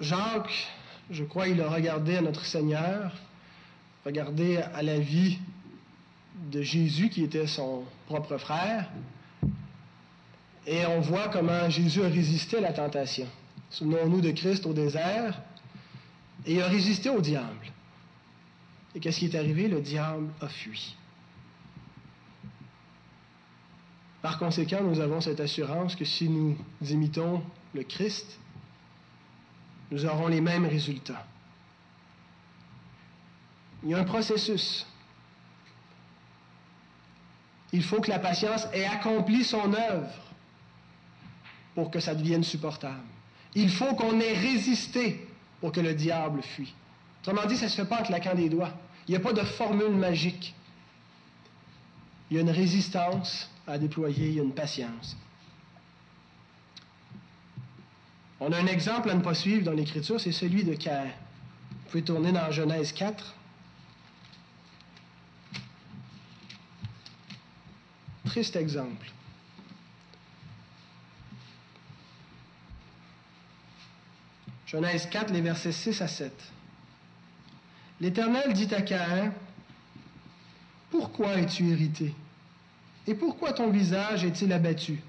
Jacques, je crois, il a regardé à notre Seigneur, regardé à la vie de Jésus qui était son propre frère, et on voit comment Jésus a résisté à la tentation. Souvenons-nous de Christ au désert, et il a résisté au diable. Et qu'est-ce qui est arrivé? Le diable a fui. Par conséquent, nous avons cette assurance que si nous imitons le Christ, nous aurons les mêmes résultats. Il y a un processus. Il faut que la patience ait accompli son œuvre pour que ça devienne supportable. Il faut qu'on ait résisté pour que le diable fuit. Autrement dit, ça ne se fait pas en claquant des doigts. Il n'y a pas de formule magique. Il y a une résistance à déployer, il y a une patience. On a un exemple à ne pas suivre dans l'Écriture, c'est celui de Cain. Vous pouvez tourner dans Genèse 4. Triste exemple. Genèse 4, les versets 6 à 7. L'Éternel dit à Caïn, Pourquoi es-tu irrité? Et pourquoi ton visage est-il abattu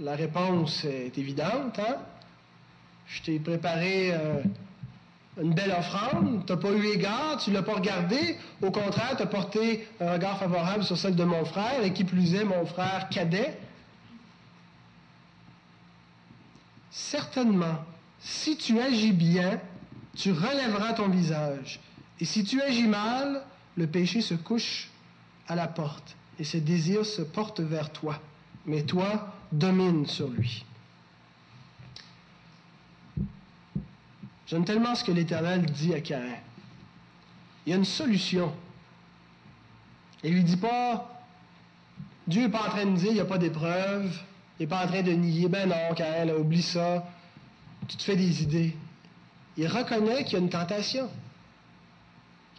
La réponse est évidente. Hein? Je t'ai préparé euh, une belle offrande, tu n'as pas eu égard, tu ne l'as pas regardé. Au contraire, tu as porté un regard favorable sur celle de mon frère, et qui plus est, mon frère cadet. Certainement, si tu agis bien, tu relèveras ton visage. Et si tu agis mal, le péché se couche à la porte et ses désirs se portent vers toi. Mais toi, domine sur lui. J'aime tellement ce que l'Éternel dit à Caïn. Il y a une solution. Il lui dit pas, Dieu n'est pas en train de dire, il n'y a pas d'épreuve, il n'est pas en train de nier, ben non, Caïn, oublie ça, tu te fais des idées. Il reconnaît qu'il y a une tentation.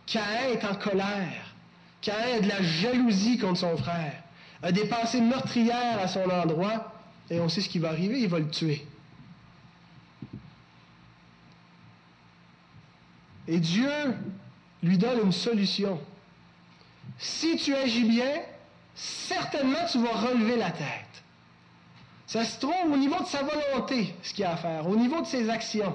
Caïn est en colère. Caïn a de la jalousie contre son frère, a des pensées meurtrières à son endroit, et on sait ce qui va arriver, il va le tuer. Et Dieu lui donne une solution. Si tu agis bien, certainement tu vas relever la tête. Ça se trouve au niveau de sa volonté, ce qu'il a à faire, au niveau de ses actions.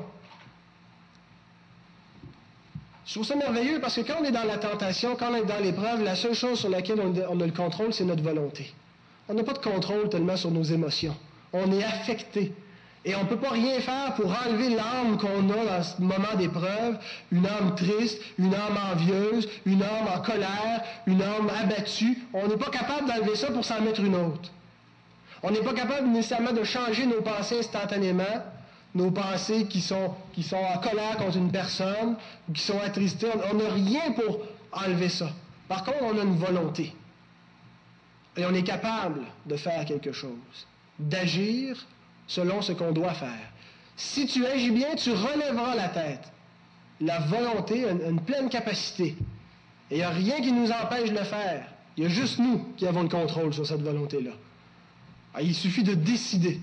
Je trouve ça merveilleux parce que quand on est dans la tentation, quand on est dans l'épreuve, la seule chose sur laquelle on a le contrôle, c'est notre volonté. On n'a pas de contrôle tellement sur nos émotions. On est affecté. Et on ne peut pas rien faire pour enlever l'âme qu'on a dans ce moment d'épreuve, une âme triste, une âme envieuse, une âme en colère, une âme abattue. On n'est pas capable d'enlever ça pour s'en mettre une autre. On n'est pas capable nécessairement de changer nos pensées instantanément, nos pensées qui sont, qui sont en colère contre une personne, qui sont attristées. On n'a rien pour enlever ça. Par contre, on a une volonté. Et on est capable de faire quelque chose, d'agir selon ce qu'on doit faire. Si tu agis bien, tu relèveras la tête. La volonté a une, pleine capacité. Et il n'y a rien qui nous empêche de le faire. Il y a juste nous qui avons le contrôle sur cette volonté-là. Ah, il suffit de décider.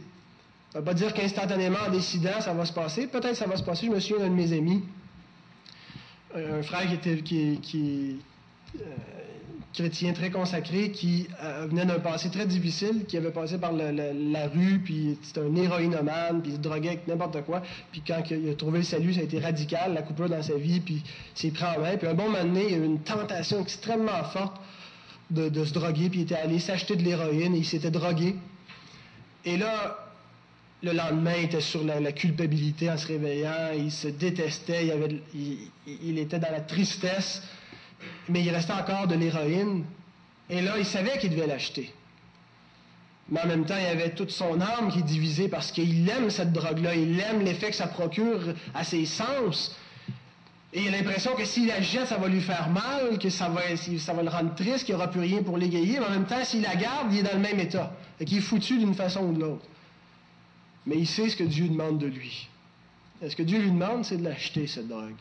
Ça ne veut pas dire qu'instantanément, en décidant, ça va se passer. Peut-être ça va se passer. Je me souviens d'un de mes amis, un frère qui était, qui, euh, chrétien très consacré qui euh, venait d'un passé très difficile, qui avait passé par la rue, puis c'était un héroïnomane, puis il se droguait avec n'importe quoi. Puis quand il a trouvé le salut, ça a été radical, la coupure dans sa vie, puis s'est pris en main. Puis un bon moment donné, il y a eu une tentation extrêmement forte de, se droguer, puis il était allé s'acheter de l'héroïne et il s'était drogué. Et là, le lendemain, il était sur la, culpabilité en se réveillant, il se détestait, il, il était dans la tristesse mais il restait encore de l'héroïne. Et là, il savait qu'il devait l'acheter. Mais en même temps, il avait toute son âme qui est divisée parce qu'il aime cette drogue-là, il aime l'effet que ça procure à ses sens. Et il a l'impression que s'il la jette, ça va lui faire mal, que ça va, ça va le rendre triste, qu'il n'y aura plus rien pour l'égayer. Mais en même temps, s'il la garde, il est dans le même état. Et qu'il est foutu d'une façon ou de l'autre. Mais il sait ce que Dieu demande de lui. Et ce que Dieu lui demande, c'est de l'acheter, cette drogue.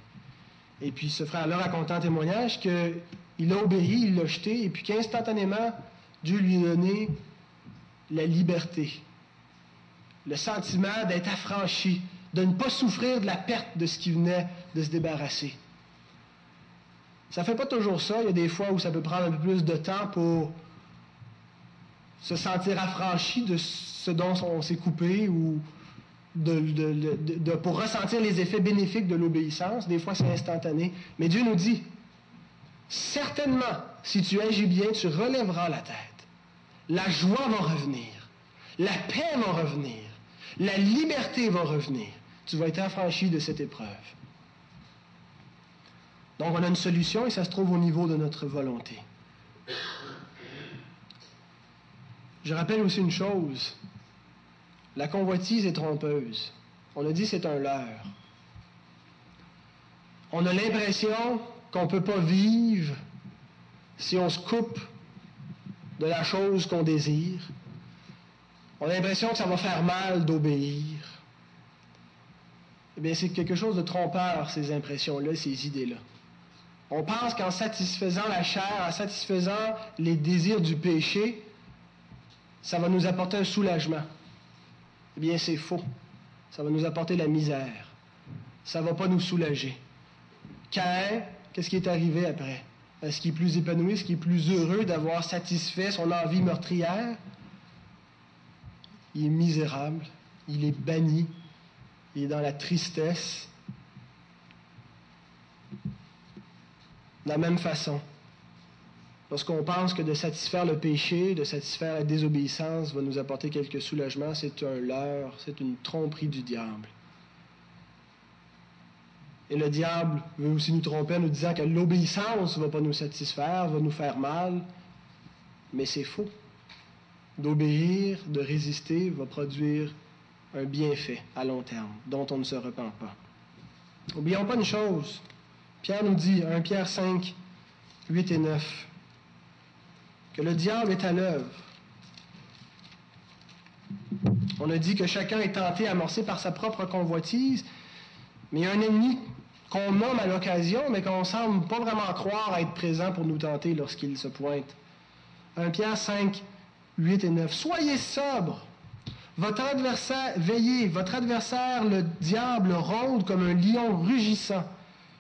Et puis ce frère-là raconte un témoignage qu'il a obéi, il l'a jeté, et puis qu'instantanément, Dieu lui a donné la liberté, le sentiment d'être affranchi, de ne pas souffrir de la perte de ce qui venait de se débarrasser. Ça ne fait pas toujours ça. Il y a des fois où ça peut prendre un peu plus de temps pour se sentir affranchi de ce dont on s'est coupé ou pour ressentir les effets bénéfiques de l'obéissance. Des fois, c'est instantané. Mais Dieu nous dit, certainement, si tu agis bien, tu relèveras la tête. La joie va revenir. La paix va revenir. La liberté va revenir. Tu vas être affranchi de cette épreuve. Donc, on a une solution et ça se trouve au niveau de notre volonté. Je rappelle aussi une chose. La convoitise est trompeuse. On a dit c'est un leurre. On a l'impression qu'on ne peut pas vivre si on se coupe de la chose qu'on désire. On a l'impression que ça va faire mal d'obéir. Eh bien, c'est quelque chose de trompeur, ces impressions-là, ces idées-là. On pense qu'en satisfaisant la chair, en satisfaisant les désirs du péché, ça va nous apporter un soulagement. Eh bien, c'est faux. Ça va nous apporter la misère. Ça ne va pas nous soulager. Caïn, qu'est-ce qui est arrivé après? Est-ce qu'il est plus épanoui? Est-ce qu'il est plus heureux d'avoir satisfait son envie meurtrière? Il est misérable. Il est banni. Il est dans la tristesse. De la même façon, Lorsqu'on pense que de satisfaire le péché, de satisfaire la désobéissance va nous apporter quelques soulagements, c'est un leurre, c'est une tromperie du diable. Et le diable veut aussi nous tromper en nous disant que l'obéissance ne va pas nous satisfaire, va nous faire mal. Mais c'est faux. D'obéir, de résister, va produire un bienfait à long terme, dont on ne se repent pas. N'oublions pas une chose. Pierre nous dit, 1 Pierre 5, 8 et 9, que le diable est à l'œuvre. On a dit que chacun est tenté, amorcé par sa propre convoitise, mais il y a un ennemi qu'on nomme à l'occasion, mais qu'on semble pas vraiment croire être présent pour nous tenter lorsqu'il se pointe. 1 Pierre 5, 8 et 9. Soyez sobre. Votre adversaire, veillez, votre adversaire, le diable, rôde comme un lion rugissant,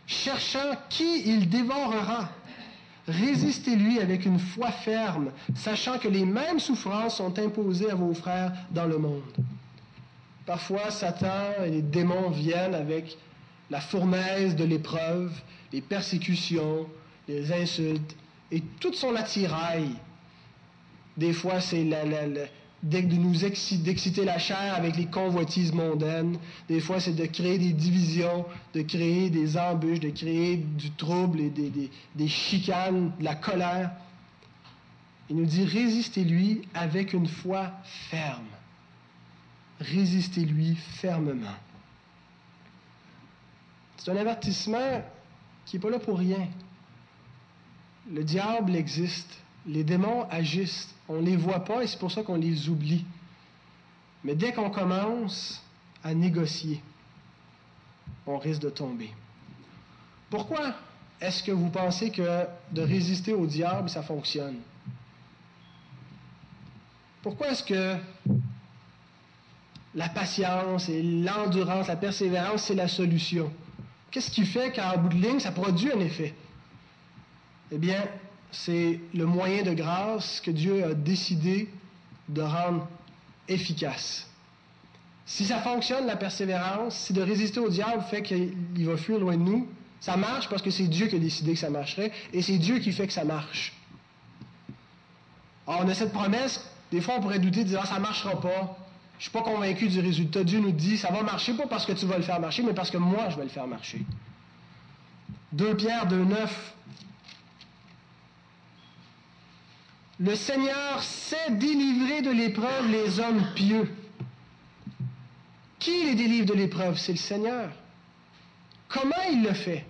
cherchant qui il dévorera. Résistez-lui avec une foi ferme, sachant que les mêmes souffrances sont imposées à vos frères dans le monde. Parfois, Satan et les démons viennent avec la fournaise de l'épreuve, les persécutions, les insultes et toute son attirail. Des fois, c'est la, de nous d'exciter la chair avec les convoitises mondaines. Des fois, c'est de créer des divisions, de créer des embûches, de créer du trouble et des, des chicanes, de la colère. Il nous dit, résistez-lui avec une foi ferme. Résistez-lui fermement. C'est un avertissement qui n'est pas là pour rien. Le diable existe. Les démons agissent. On ne les voit pas et c'est pour ça qu'on les oublie. Mais dès qu'on commence à négocier, on risque de tomber. Pourquoi est-ce que vous pensez que de résister au diable, ça fonctionne? Pourquoi est-ce que la patience et l'endurance, la persévérance, c'est la solution? Qu'est-ce qui fait qu'en bout de ligne, ça produit un effet? Eh bien, c'est le moyen de grâce que Dieu a décidé de rendre efficace. Si ça fonctionne, la persévérance, si de résister au diable fait qu'il va fuir loin de nous, ça marche parce que c'est Dieu qui a décidé que ça marcherait et c'est Dieu qui fait que ça marche. Alors, on a cette promesse, des fois on pourrait douter, dire ah, ça ne marchera pas. Je ne suis pas convaincu du résultat. Dieu nous dit ça va marcher pas parce que tu vas le faire marcher, mais parce que moi je vais le faire marcher. 2 Pierre 2, 9 Le Seigneur sait délivrer de l'épreuve les hommes pieux. Qui les délivre de l'épreuve? C'est le Seigneur. Comment il le fait?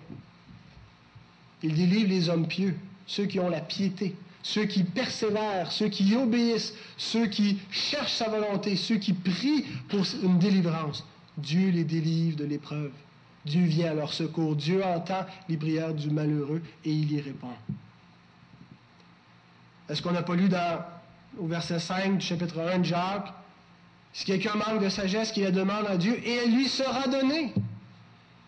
Il délivre les hommes pieux, ceux qui ont la piété, ceux qui persévèrent, ceux qui obéissent, ceux qui cherchent sa volonté, ceux qui prient pour une délivrance. Dieu les délivre de l'épreuve. Dieu vient à leur secours. Dieu entend les prières du malheureux et il y répond. Est-ce qu'on n'a pas lu dans, au verset 5 du chapitre 1 de Jacques, si quelqu'un manque de sagesse, qu'il la demande à Dieu et elle lui sera donnée.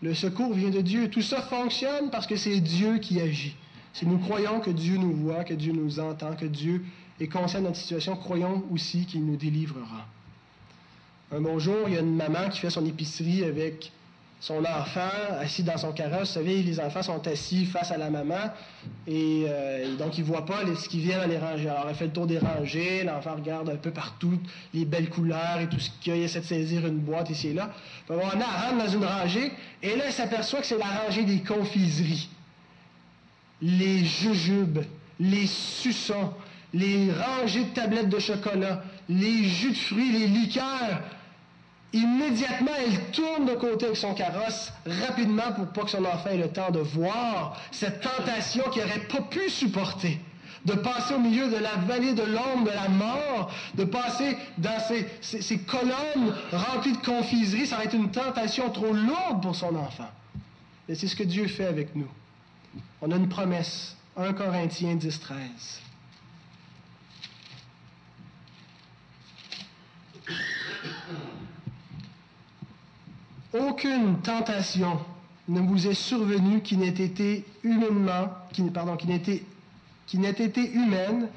Le secours vient de Dieu. Tout ça fonctionne parce que c'est Dieu qui agit. Si nous croyons que Dieu nous voit, que Dieu nous entend, que Dieu est conscient de notre situation, croyons aussi qu'il nous délivrera. Un bonjour, il y a une maman qui fait son épicerie avec son enfant assis dans son carrosse. Vous savez, les enfants sont assis face à la maman et, euh, donc ils ne voient pas ce qui vient dans les rangées. Alors, elle fait le tour des rangées, l'enfant regarde un peu partout les belles couleurs et tout ce qu'il y a. Il essaie de saisir une boîte ici et là. Puis, on rentre dans une rangée et là, elle s'aperçoit que c'est la rangée des confiseries. Les jujubes, les suçons, les rangées de tablettes de chocolat, les jus de fruits, les liqueurs Immédiatement, elle tourne de côté avec son carrosse rapidement pour pas que son enfant ait le temps de voir cette tentation qu'il n'aurait pas pu supporter. De passer au milieu de la vallée de l'ombre de la mort, de passer dans ces, ces colonnes remplies de confiseries, ça aurait été une tentation trop lourde pour son enfant. Et c'est ce que Dieu fait avec nous. On a une promesse. 1 Corinthiens 10, 13. Aucune tentation ne vous est survenue qui n'ait été humainement, qui, pardon, qui qui n'ait été humaine,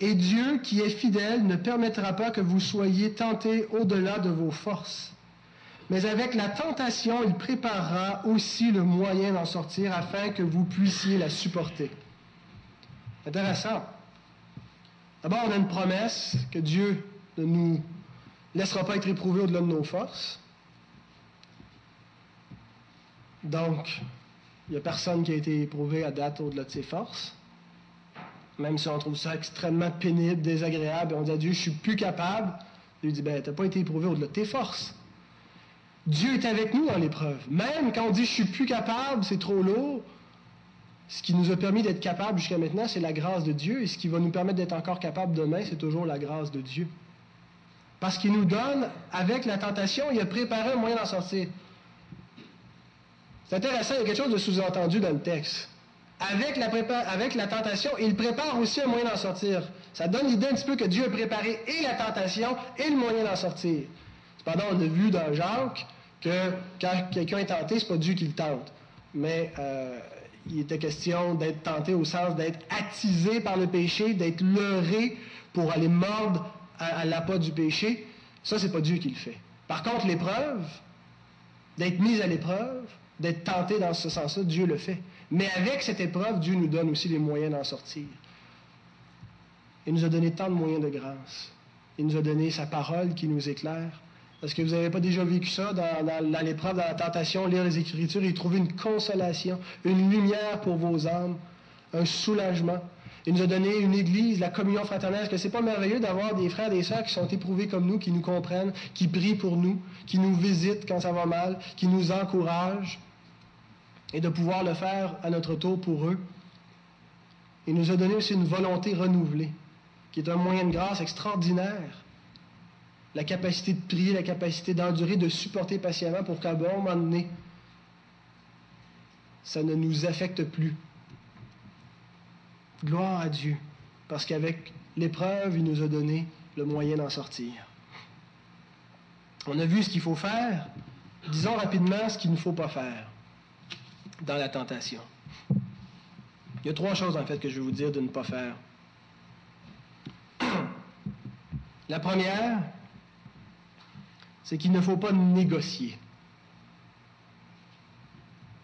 et Dieu, qui est fidèle, ne permettra pas que vous soyez tentés au-delà de vos forces. Mais avec la tentation, il préparera aussi le moyen d'en sortir afin que vous puissiez la supporter. Intéressant. D'abord, on a une promesse que Dieu ne nous laissera pas être éprouvés au-delà de nos forces. Donc, il n'y a personne qui a été éprouvé à date au-delà de ses forces. Même si on trouve ça extrêmement pénible, désagréable, et on dit à Dieu, je suis plus capable. Il dit, ben, tu n'as pas été éprouvé au-delà de tes forces. Dieu est avec nous dans l'épreuve. Même quand on dit, je suis plus capable, c'est trop lourd, ce qui nous a permis d'être capable jusqu'à maintenant, c'est la grâce de Dieu. Et ce qui va nous permettre d'être encore capable demain, c'est toujours la grâce de Dieu. Parce qu'il nous donne, avec la tentation, il a préparé un moyen d'en sortir. C'est intéressant, il y a quelque chose de sous-entendu dans le texte. Avec la, tentation, il prépare aussi un moyen d'en sortir. Ça donne l'idée un petit peu que Dieu a préparé et la tentation et le moyen d'en sortir. Cependant, on a vu dans Jacques que quand quelqu'un est tenté, ce n'est pas Dieu qui le tente. Mais euh, il était question d'être tenté au sens d'être attisé par le péché, d'être leurré pour aller mordre à, à l'appât du péché. Ça, c'est pas Dieu qui le fait. Par contre, l'épreuve, d'être mise à l'épreuve, d'être tenté dans ce sens-là, Dieu le fait. Mais avec cette épreuve, Dieu nous donne aussi les moyens d'en sortir. Il nous a donné tant de moyens de grâce. Il nous a donné sa parole qui nous éclaire. Est-ce que vous n'avez pas déjà vécu ça dans, l'épreuve, dans la tentation, lire les Écritures et trouver une consolation, une lumière pour vos âmes, un soulagement? Il nous a donné une église, la communion fraternelle. Est-ce que c'est pas merveilleux d'avoir des frères et des sœurs qui sont éprouvés comme nous, qui nous comprennent, qui prient pour nous, qui nous visitent quand ça va mal, qui nous encouragent? Et de pouvoir le faire à notre tour pour eux. Il nous a donné aussi une volonté renouvelée, qui est un moyen de grâce extraordinaire. La capacité de prier, la capacité d'endurer, de supporter patiemment pour qu'à un bon moment donné, ça ne nous affecte plus. Gloire à Dieu, parce qu'avec l'épreuve, il nous a donné le moyen d'en sortir. On a vu ce qu'il faut faire. Disons rapidement ce qu'il ne faut pas faire dans la tentation. Il y a trois choses en fait que je vais vous dire de ne pas faire. [CLEARS THROAT] La première, c'est qu'il ne faut pas négocier.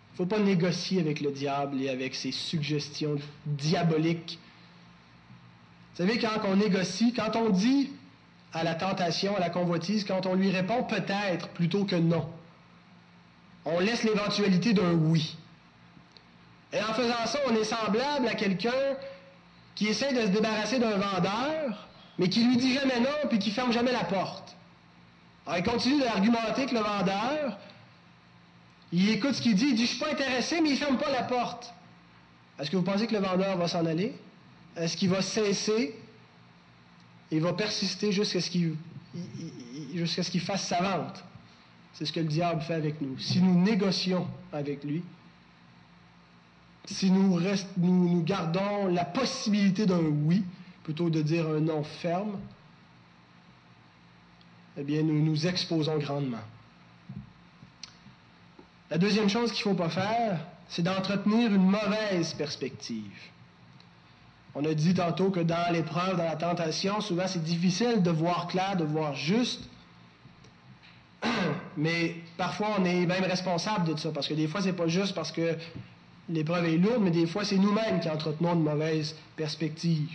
Il ne faut pas négocier avec le diable et avec ses suggestions diaboliques. Vous savez, quand on négocie, quand on dit à la tentation, à la convoitise, quand on lui répond peut-être plutôt que non, on laisse l'éventualité d'un oui. Et en faisant ça, on est semblable à quelqu'un qui essaie de se débarrasser d'un vendeur, mais qui lui dit jamais non, puis qui ferme jamais la porte. Alors, il continue d'argumenter avec le vendeur. Il écoute ce qu'il dit. Il dit, je suis pas intéressé, mais il ferme pas la porte. Est-ce que vous pensez que le vendeur va s'en aller? Est-ce qu'il va cesser? Et va persister jusqu'à ce qu'il jusqu'à ce qu'il fasse sa vente? C'est ce que le diable fait avec nous. Si nous négocions avec lui, si nous, nous, gardons la possibilité d'un oui plutôt de dire un non ferme, eh bien, nous nous exposons grandement. La deuxième chose qu'il ne faut pas faire, c'est d'entretenir une mauvaise perspective. On a dit tantôt que dans l'épreuve, dans la tentation, souvent c'est difficile de voir clair, de voir juste. [CLEARS THROAT] Mais parfois, on est même responsable de ça, parce que des fois, c'est pas juste parce que l'épreuve est lourde, mais des fois, c'est nous-mêmes qui entretenons une mauvaise perspective,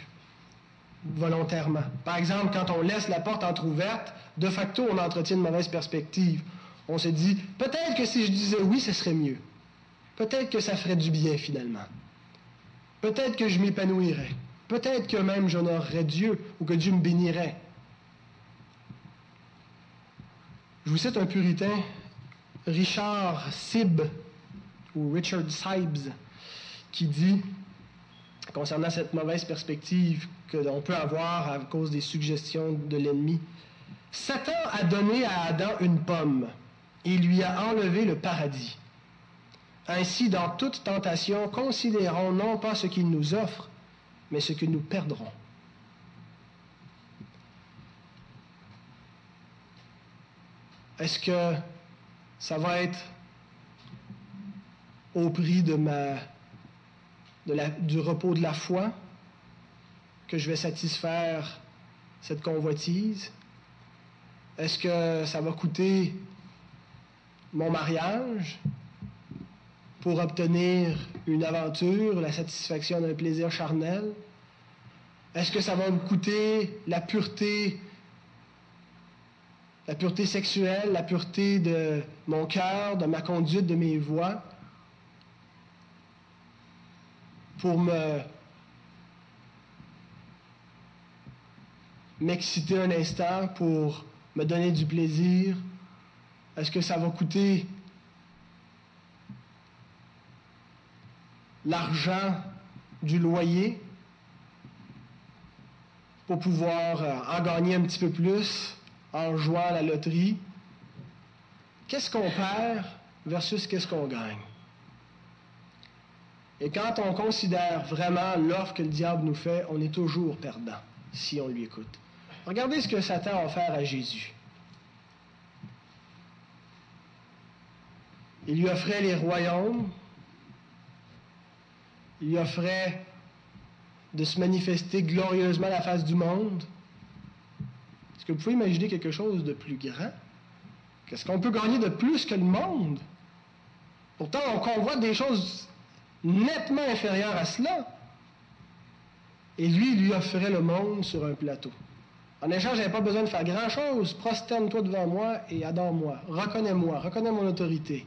volontairement. Par exemple, quand on laisse la porte entr'ouverte, de facto, on entretient une mauvaise perspective. On se dit, peut-être que si je disais oui, ce serait mieux. Peut-être que ça ferait du bien finalement. Peut-être que je m'épanouirais. Peut-être que même j'honorerais Dieu ou que Dieu me bénirait. Je vous cite un puritain, Richard Sib, ou Richard Sibes, qui dit, concernant cette mauvaise perspective que l'on peut avoir à cause des suggestions de l'ennemi, Satan a donné à Adam une pomme et lui a enlevé le paradis. Ainsi, dans toute tentation, considérons non pas ce qu'il nous offre, mais ce que nous perdrons. Est-ce que ça va être au prix du repos de la foi que je vais satisfaire cette convoitise? Est-ce que ça va coûter mon mariage? pour obtenir une aventure, la satisfaction d'un plaisir charnel? Est-ce que ça va me coûter la pureté, la pureté sexuelle, la pureté de mon cœur, de ma conduite, de mes voix, pour me m'exciter un instant, pour me donner du plaisir? Est-ce que ça va coûter l'argent du loyer pour pouvoir euh, en gagner un petit peu plus en jouant à la loterie? Qu'est-ce qu'on perd versus qu'est-ce qu'on gagne? Et quand on considère vraiment l'offre que le diable nous fait, on est toujours perdant si on lui écoute. Regardez ce que Satan a offert à Jésus. Il lui offrait les royaumes, il lui offrait de se manifester glorieusement à la face du monde. Est-ce que vous pouvez imaginer quelque chose de plus grand? Qu'est-ce qu'on peut gagner de plus que le monde? Pourtant, on convoite des choses nettement inférieures à cela. Et lui, lui offrait le monde sur un plateau. En échange, je n'avais pas besoin de faire grand-chose. Prosterne-toi devant moi et adore-moi. Reconnais-moi, reconnais mon autorité.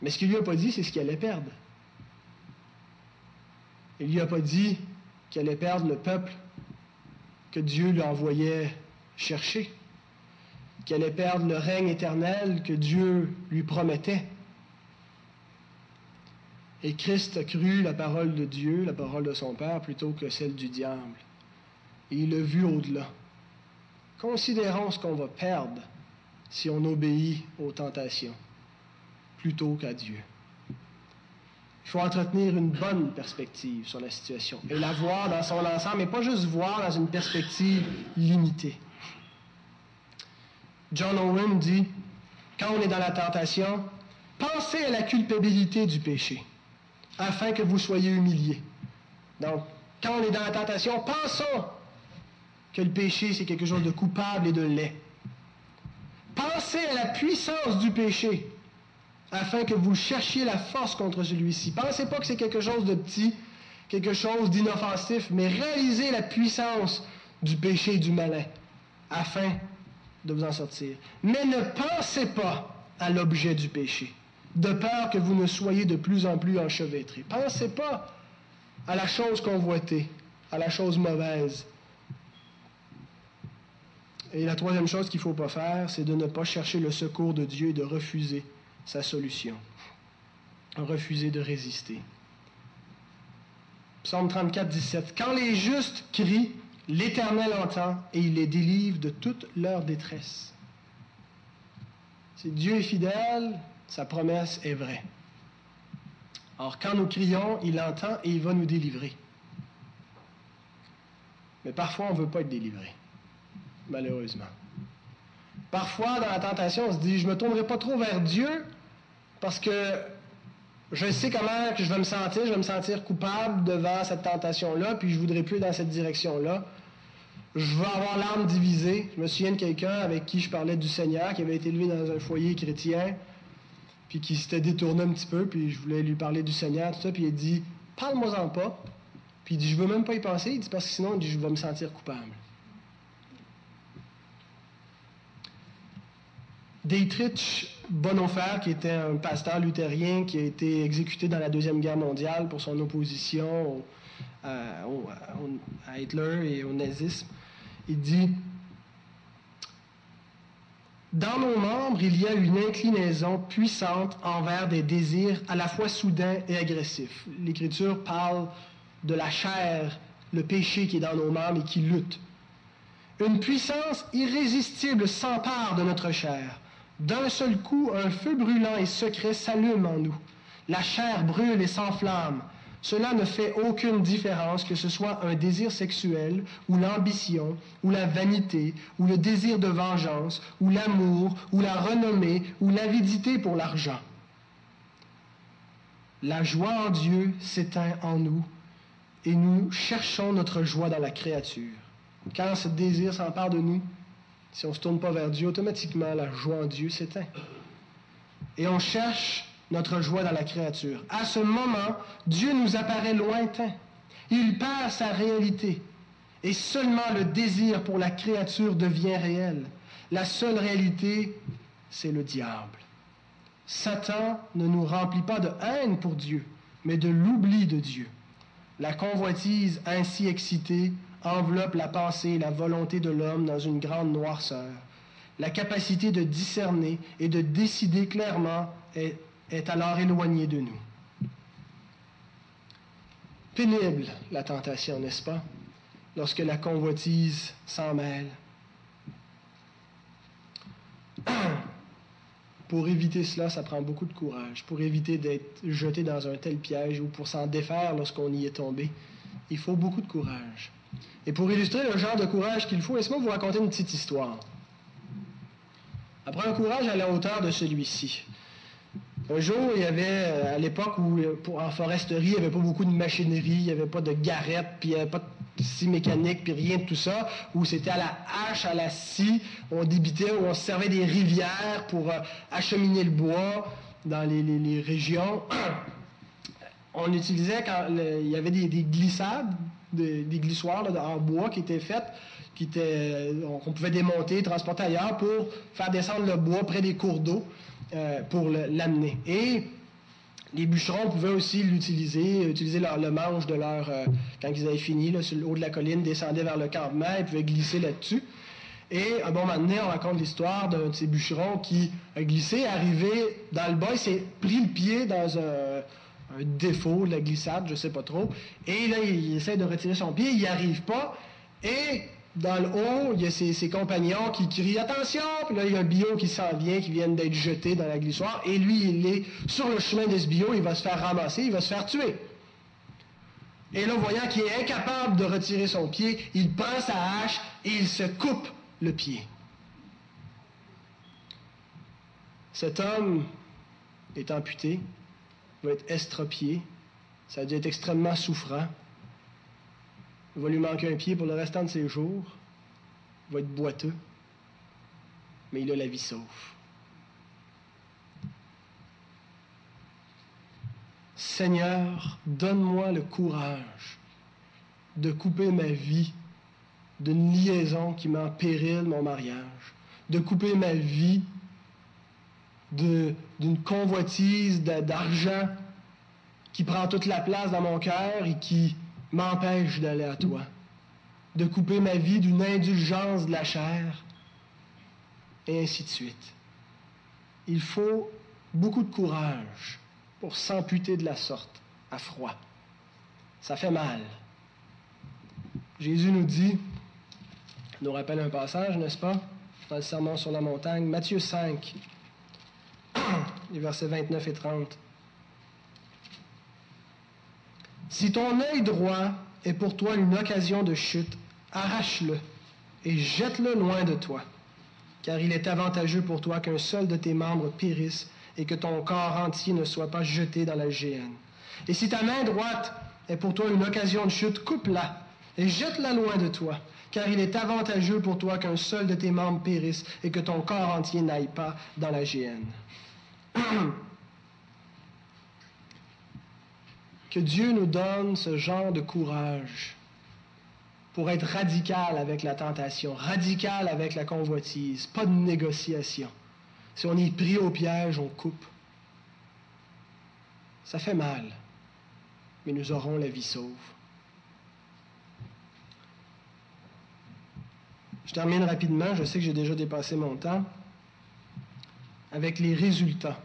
Mais ce qu'il lui a pas dit, c'est ce qu'il allait perdre. Il lui a pas dit qu'il allait perdre le peuple que Dieu lui envoyait chercher, qu'il allait perdre le règne éternel que Dieu lui promettait. Et Christ a cru la parole de Dieu, la parole de son Père, plutôt que celle du diable. Et il a vu au-delà. Considérons ce qu'on va perdre si on obéit aux tentations plutôt qu'à Dieu. Il faut entretenir une bonne perspective sur la situation et la voir dans son ensemble, mais pas juste voir dans une perspective limitée. John Owen dit, quand on est dans la tentation, pensez à la culpabilité du péché, afin que vous soyez humiliés. Donc, quand on est dans la tentation, pensons que le péché, c'est quelque chose de coupable et de laid. Pensez à la puissance du péché, afin que vous cherchiez la force contre celui-ci. Pensez pas que c'est quelque chose de petit, quelque chose d'inoffensif, mais réalisez la puissance du péché et du malin, afin de vous en sortir. Mais ne pensez pas à l'objet du péché, de peur que vous ne soyez de plus en plus enchevêtrés. Pensez pas à la chose convoitée, à la chose mauvaise. Et la troisième chose qu'il ne faut pas faire, c'est de ne pas chercher le secours de Dieu et de refuser sa solution. a refusé de résister. Psaume 34, 17. Quand les justes crient, l'Éternel entend et il les délivre de toute leur détresse. Si Dieu est fidèle, sa promesse est vraie. Or, quand nous crions, il entend et il va nous délivrer. Mais parfois, on ne veut pas être délivré, malheureusement. Parfois, dans la tentation, on se dit, je ne me tournerai pas trop vers Dieu parce que je sais comment je vais me sentir, je vais me sentir coupable devant cette tentation-là, puis je voudrais plus dans cette direction-là. Je vais avoir l'âme divisée. Je me souviens de quelqu'un avec qui je parlais du Seigneur, qui avait été élevé dans un foyer chrétien, puis qui s'était détourné un petit peu, puis je voulais lui parler du Seigneur, tout ça, puis il dit Parle-moi-en pas. Puis il dit Je veux même pas y penser, il dit parce que sinon, il dit, je vais me sentir coupable. Dietrich Bonhoeffer, qui était un pasteur luthérien qui a été exécuté dans la Deuxième Guerre mondiale pour son opposition à, à Hitler et au nazisme, il dit Dans nos membres, il y a une inclinaison puissante envers des désirs à la fois soudains et agressifs. L'Écriture parle de la chair, le péché qui est dans nos membres et qui lutte. Une puissance irrésistible s'empare de notre chair d'un seul coup, un feu brûlant et secret s'allume en nous. La chair brûle et s'enflamme. Cela ne fait aucune différence que ce soit un désir sexuel, ou l'ambition, ou la vanité, ou le désir de vengeance, ou l'amour, ou la renommée, ou l'avidité pour l'argent. La joie en Dieu s'éteint en nous, et nous cherchons notre joie dans la créature. Quand ce désir s'empare de nous, si on ne se tourne pas vers Dieu, automatiquement la joie en Dieu s'éteint. Et on cherche notre joie dans la créature. À ce moment, Dieu nous apparaît lointain. Il perd sa réalité. Et seulement le désir pour la créature devient réel. La seule réalité, c'est le diable. Satan ne nous remplit pas de haine pour Dieu, mais de l'oubli de Dieu. La convoitise ainsi excitée enveloppe la pensée et la volonté de l'homme dans une grande noirceur. La capacité de discerner et de décider clairement est, est alors éloignée de nous. Pénible la tentation, n'est-ce pas, lorsque la convoitise s'en mêle? [CLEARS THROAT] Pour éviter cela, ça prend beaucoup de courage. Pour éviter d'être jeté dans un tel piège ou pour s'en défaire lorsqu'on y est tombé, il faut beaucoup de courage. Et pour illustrer le genre de courage qu'il faut, laissez-moi vous raconter une petite histoire? Après un courage à la hauteur de celui-ci. Un jour, il y avait, euh, à l'époque où pour, en foresterie, il n'y avait pas beaucoup de machinerie, il n'y avait pas de garette, puis il n'y avait pas de scie mécanique, puis rien de tout ça, où c'était à la hache, à la scie, on débitait, où on se servait des rivières pour euh, acheminer le bois dans les, régions. [CLEARS THROAT] on utilisait quand il y avait des glissades des glissoires en bois qui étaient faites, qui pouvait démonter, transporter ailleurs pour faire descendre le bois près des cours d'eau euh, pour l'amener. Et les bûcherons pouvaient aussi l'utiliser, utiliser le manche de leur, euh, quand ils avaient fini, sur le haut de la colline, descendaient vers le campement, ils pouvaient glisser là-dessus. Et un bon moment donné, on raconte l'histoire d'un de ces bûcherons qui a glissé, arrivé dans le bas, il s'est pris le pied dans un un défaut de la glissade, je ne sais pas trop. Et là, il essaie de retirer son pied, il n'y arrive pas. Et dans le haut, il y a ses, compagnons qui crient attention, puis là, il y a un bio qui s'en vient, qui vient d'être jeté dans la glissoire, et lui, il est sur le chemin de ce bio, il va se faire ramasser, il va se faire tuer. Et là, voyant qu'il est incapable de retirer son pied, il prend sa hache et il se coupe le pied. Cet homme est amputé, va être estropié. Ça dû être extrêmement souffrant. Il va lui manquer un pied pour le restant de ses jours. Il va être boiteux. Mais il a la vie sauve. Seigneur, donne-moi le courage de couper ma vie d'une liaison qui met en péril mon mariage, de couper ma vie d'une convoitise d'argent qui prend toute la place dans mon cœur et qui m'empêche d'aller à toi, de couper ma vie d'une indulgence de la chair, et ainsi de suite. Il faut beaucoup de courage pour s'amputer de la sorte, à froid. Ça fait mal. Jésus nous dit, nous rappelle un passage, n'est-ce pas, dans le Sermon sur la montagne, Matthieu 5, [CLEARS THROAT] les versets 29 et 30. Si ton œil droit est pour toi une occasion de chute, arrache-le et jette-le loin de toi, car il est avantageux pour toi qu'un seul de tes membres périsse et que ton corps entier ne soit pas jeté dans la géhenne. Et si ta main droite est pour toi une occasion de chute, coupe-la et jette-la loin de toi, car il est avantageux pour toi qu'un seul de tes membres périsse et que ton corps entier n'aille pas dans la géhenne. [CLEARS THROAT] que Dieu nous donne ce genre de courage pour être radical avec la tentation, radical avec la convoitise, pas de négociation. Si on est pris au piège, on coupe. Ça fait mal, mais nous aurons la vie sauve. Je termine rapidement, je sais que j'ai déjà dépassé mon temps, avec les résultats.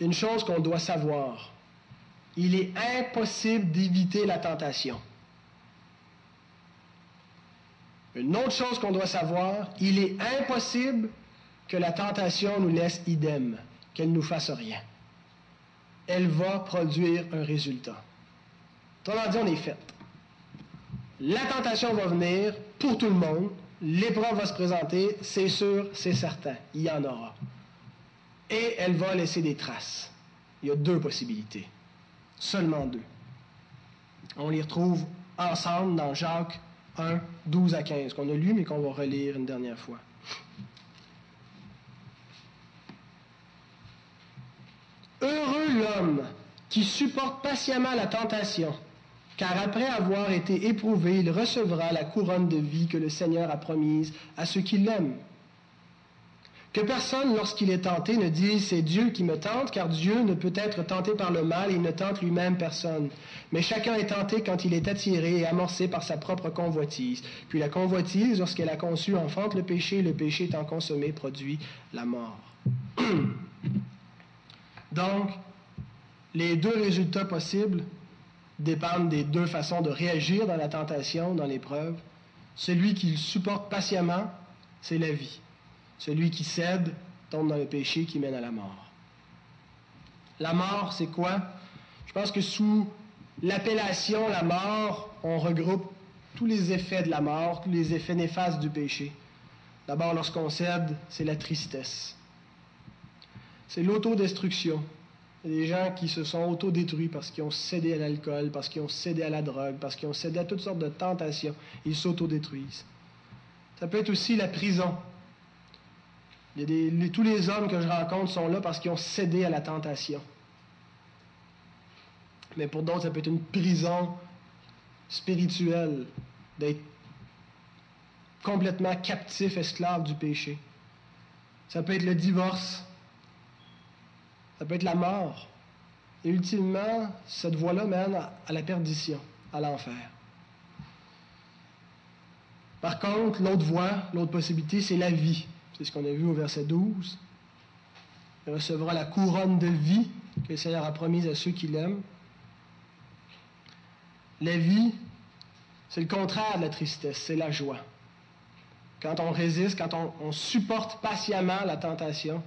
Une chose qu'on doit savoir, il est impossible d'éviter la tentation. Une autre chose qu'on doit savoir, il est impossible que la tentation nous laisse idem, qu'elle ne nous fasse rien. Elle va produire un résultat. Autrement dit, on est fait. La tentation va venir pour tout le monde. L'épreuve va se présenter, c'est sûr, c'est certain. Il y en aura. Et elle va laisser des traces. Il y a deux possibilités. Seulement deux. On les retrouve ensemble dans Jacques 1, 12 à 15, qu'on a lu mais qu'on va relire une dernière fois. Heureux l'homme qui supporte patiemment la tentation car après avoir été éprouvé, il recevra la couronne de vie que le Seigneur a promise à ceux qui l'aiment. Que personne, lorsqu'il est tenté, ne dise c'est Dieu qui me tente, car Dieu ne peut être tenté par le mal et il ne tente lui-même personne. Mais chacun est tenté quand il est attiré et amorcé par sa propre convoitise. Puis la convoitise, lorsqu'elle a conçu, enfante le péché, le péché étant consommé, produit la mort. [CLEARS THROAT] Donc, les deux résultats possibles dépendent des deux façons de réagir dans la tentation, dans l'épreuve. Celui qui supporte patiemment, c'est la vie. Celui qui cède tombe dans le péché qui mène à la mort. La mort, c'est quoi? Je pense que sous l'appellation la mort, on regroupe tous les effets de la mort, tous les effets néfastes du péché. D'abord, lorsqu'on cède, c'est la tristesse. C'est l'autodestruction. Il y a des gens qui se sont autodétruits parce qu'ils ont cédé à l'alcool, parce qu'ils ont cédé à la drogue, parce qu'ils ont cédé à toutes sortes de tentations. Ils s'autodétruisent. Ça peut être aussi la prison. Tous les hommes que je rencontre sont là parce qu'ils ont cédé à la tentation. Mais pour d'autres, ça peut être une prison spirituelle, d'être complètement captif, esclave du péché. Ça peut être le divorce. Ça peut être la mort. Et ultimement, cette voie-là mène à la perdition, à l'enfer. Par contre, l'autre voie, l'autre possibilité, c'est la vie. C'est ce qu'on a vu au verset 12. Il recevra la couronne de vie que le Seigneur a promise à ceux qui l'aiment. La vie, c'est le contraire de la tristesse, c'est la joie. Quand on résiste, quand on, supporte patiemment la tentation,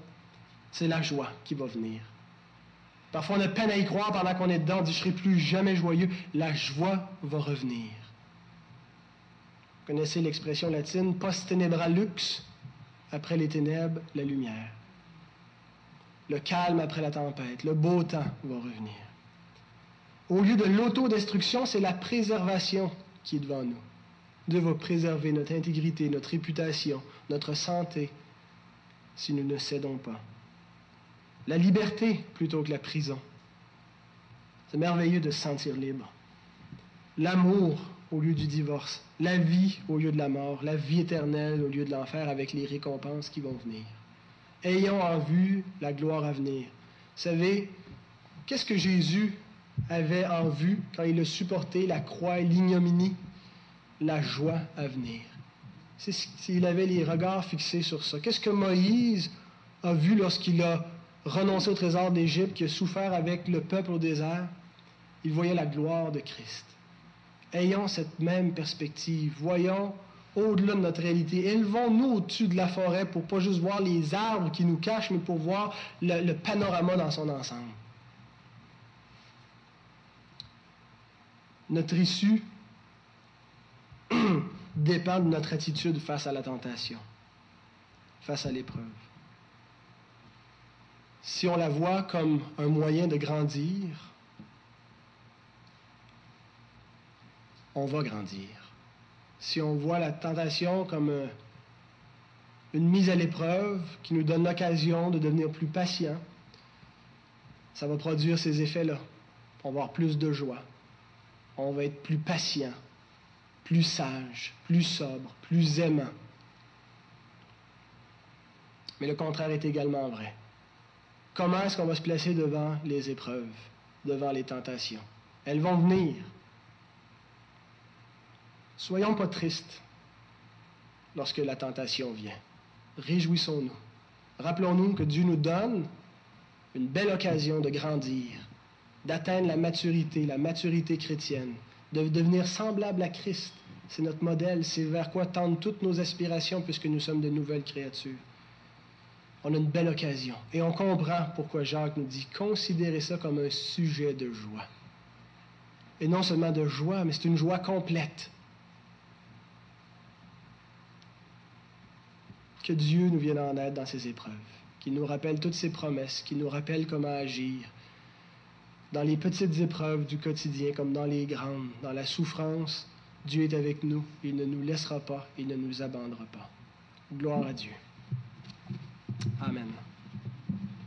c'est la joie qui va venir. Parfois, on a peine à y croire pendant qu'on est dedans, on dit, je serai plus jamais joyeux. La joie va revenir. Vous connaissez l'expression latine, post tenebra lux, après les ténèbres, la lumière. Le calme après la tempête, le beau temps va revenir. Au lieu de l'autodestruction, c'est la préservation qui est devant nous. Dieu va préserver notre intégrité, notre réputation, notre santé, si nous ne cédons pas la liberté plutôt que la prison. C'est merveilleux de se sentir libre. L'amour au lieu du divorce, la vie au lieu de la mort, la vie éternelle au lieu de l'enfer avec les récompenses qui vont venir. Ayons en vue la gloire à venir. Vous savez, qu'est-ce que Jésus avait en vue quand il a supporté la croix et l'ignominie? La joie à venir. S'il avait les regards fixés sur ça. Qu'est-ce que Moïse a vu lorsqu'il a renoncé au trésor d'Égypte, qui a souffert avec le peuple au désert, il voyait la gloire de Christ. Ayons cette même perspective. Voyons au-delà de notre réalité. Élevons-nous au-dessus de la forêt pour pas juste voir les arbres qui nous cachent, mais pour voir le, le panorama dans son ensemble. Notre issue [CLEARS THROAT] dépend de notre attitude face à la tentation, face à l'épreuve. Si on la voit comme un moyen de grandir, on va grandir. Si on voit la tentation comme euh, une mise à l'épreuve qui nous donne l'occasion de devenir plus patient, ça va produire ces effets-là. On va avoir plus de joie. On va être plus patient, plus sage, plus sobre, plus aimant. Mais le contraire est également vrai. Comment est-ce qu'on va se placer devant les épreuves, devant les tentations? Elles vont venir. Soyons pas tristes lorsque la tentation vient. Réjouissons-nous. Rappelons-nous que Dieu nous donne une belle occasion de grandir, d'atteindre la maturité, la maturité chrétienne, de devenir semblable à Christ. C'est notre modèle, c'est vers quoi tendent toutes nos aspirations puisque nous sommes de nouvelles créatures. On a une belle occasion. Et on comprend pourquoi Jacques nous dit considérez ça comme un sujet de joie. Et non seulement de joie, mais c'est une joie complète. Que Dieu nous vienne en aide dans ces épreuves, qu'il nous rappelle toutes ses promesses, qu'il nous rappelle comment agir dans les petites épreuves du quotidien comme dans les grandes, dans la souffrance. Dieu est avec nous, il ne nous laissera pas, il ne nous abandonnera pas. Gloire à Dieu. Amen.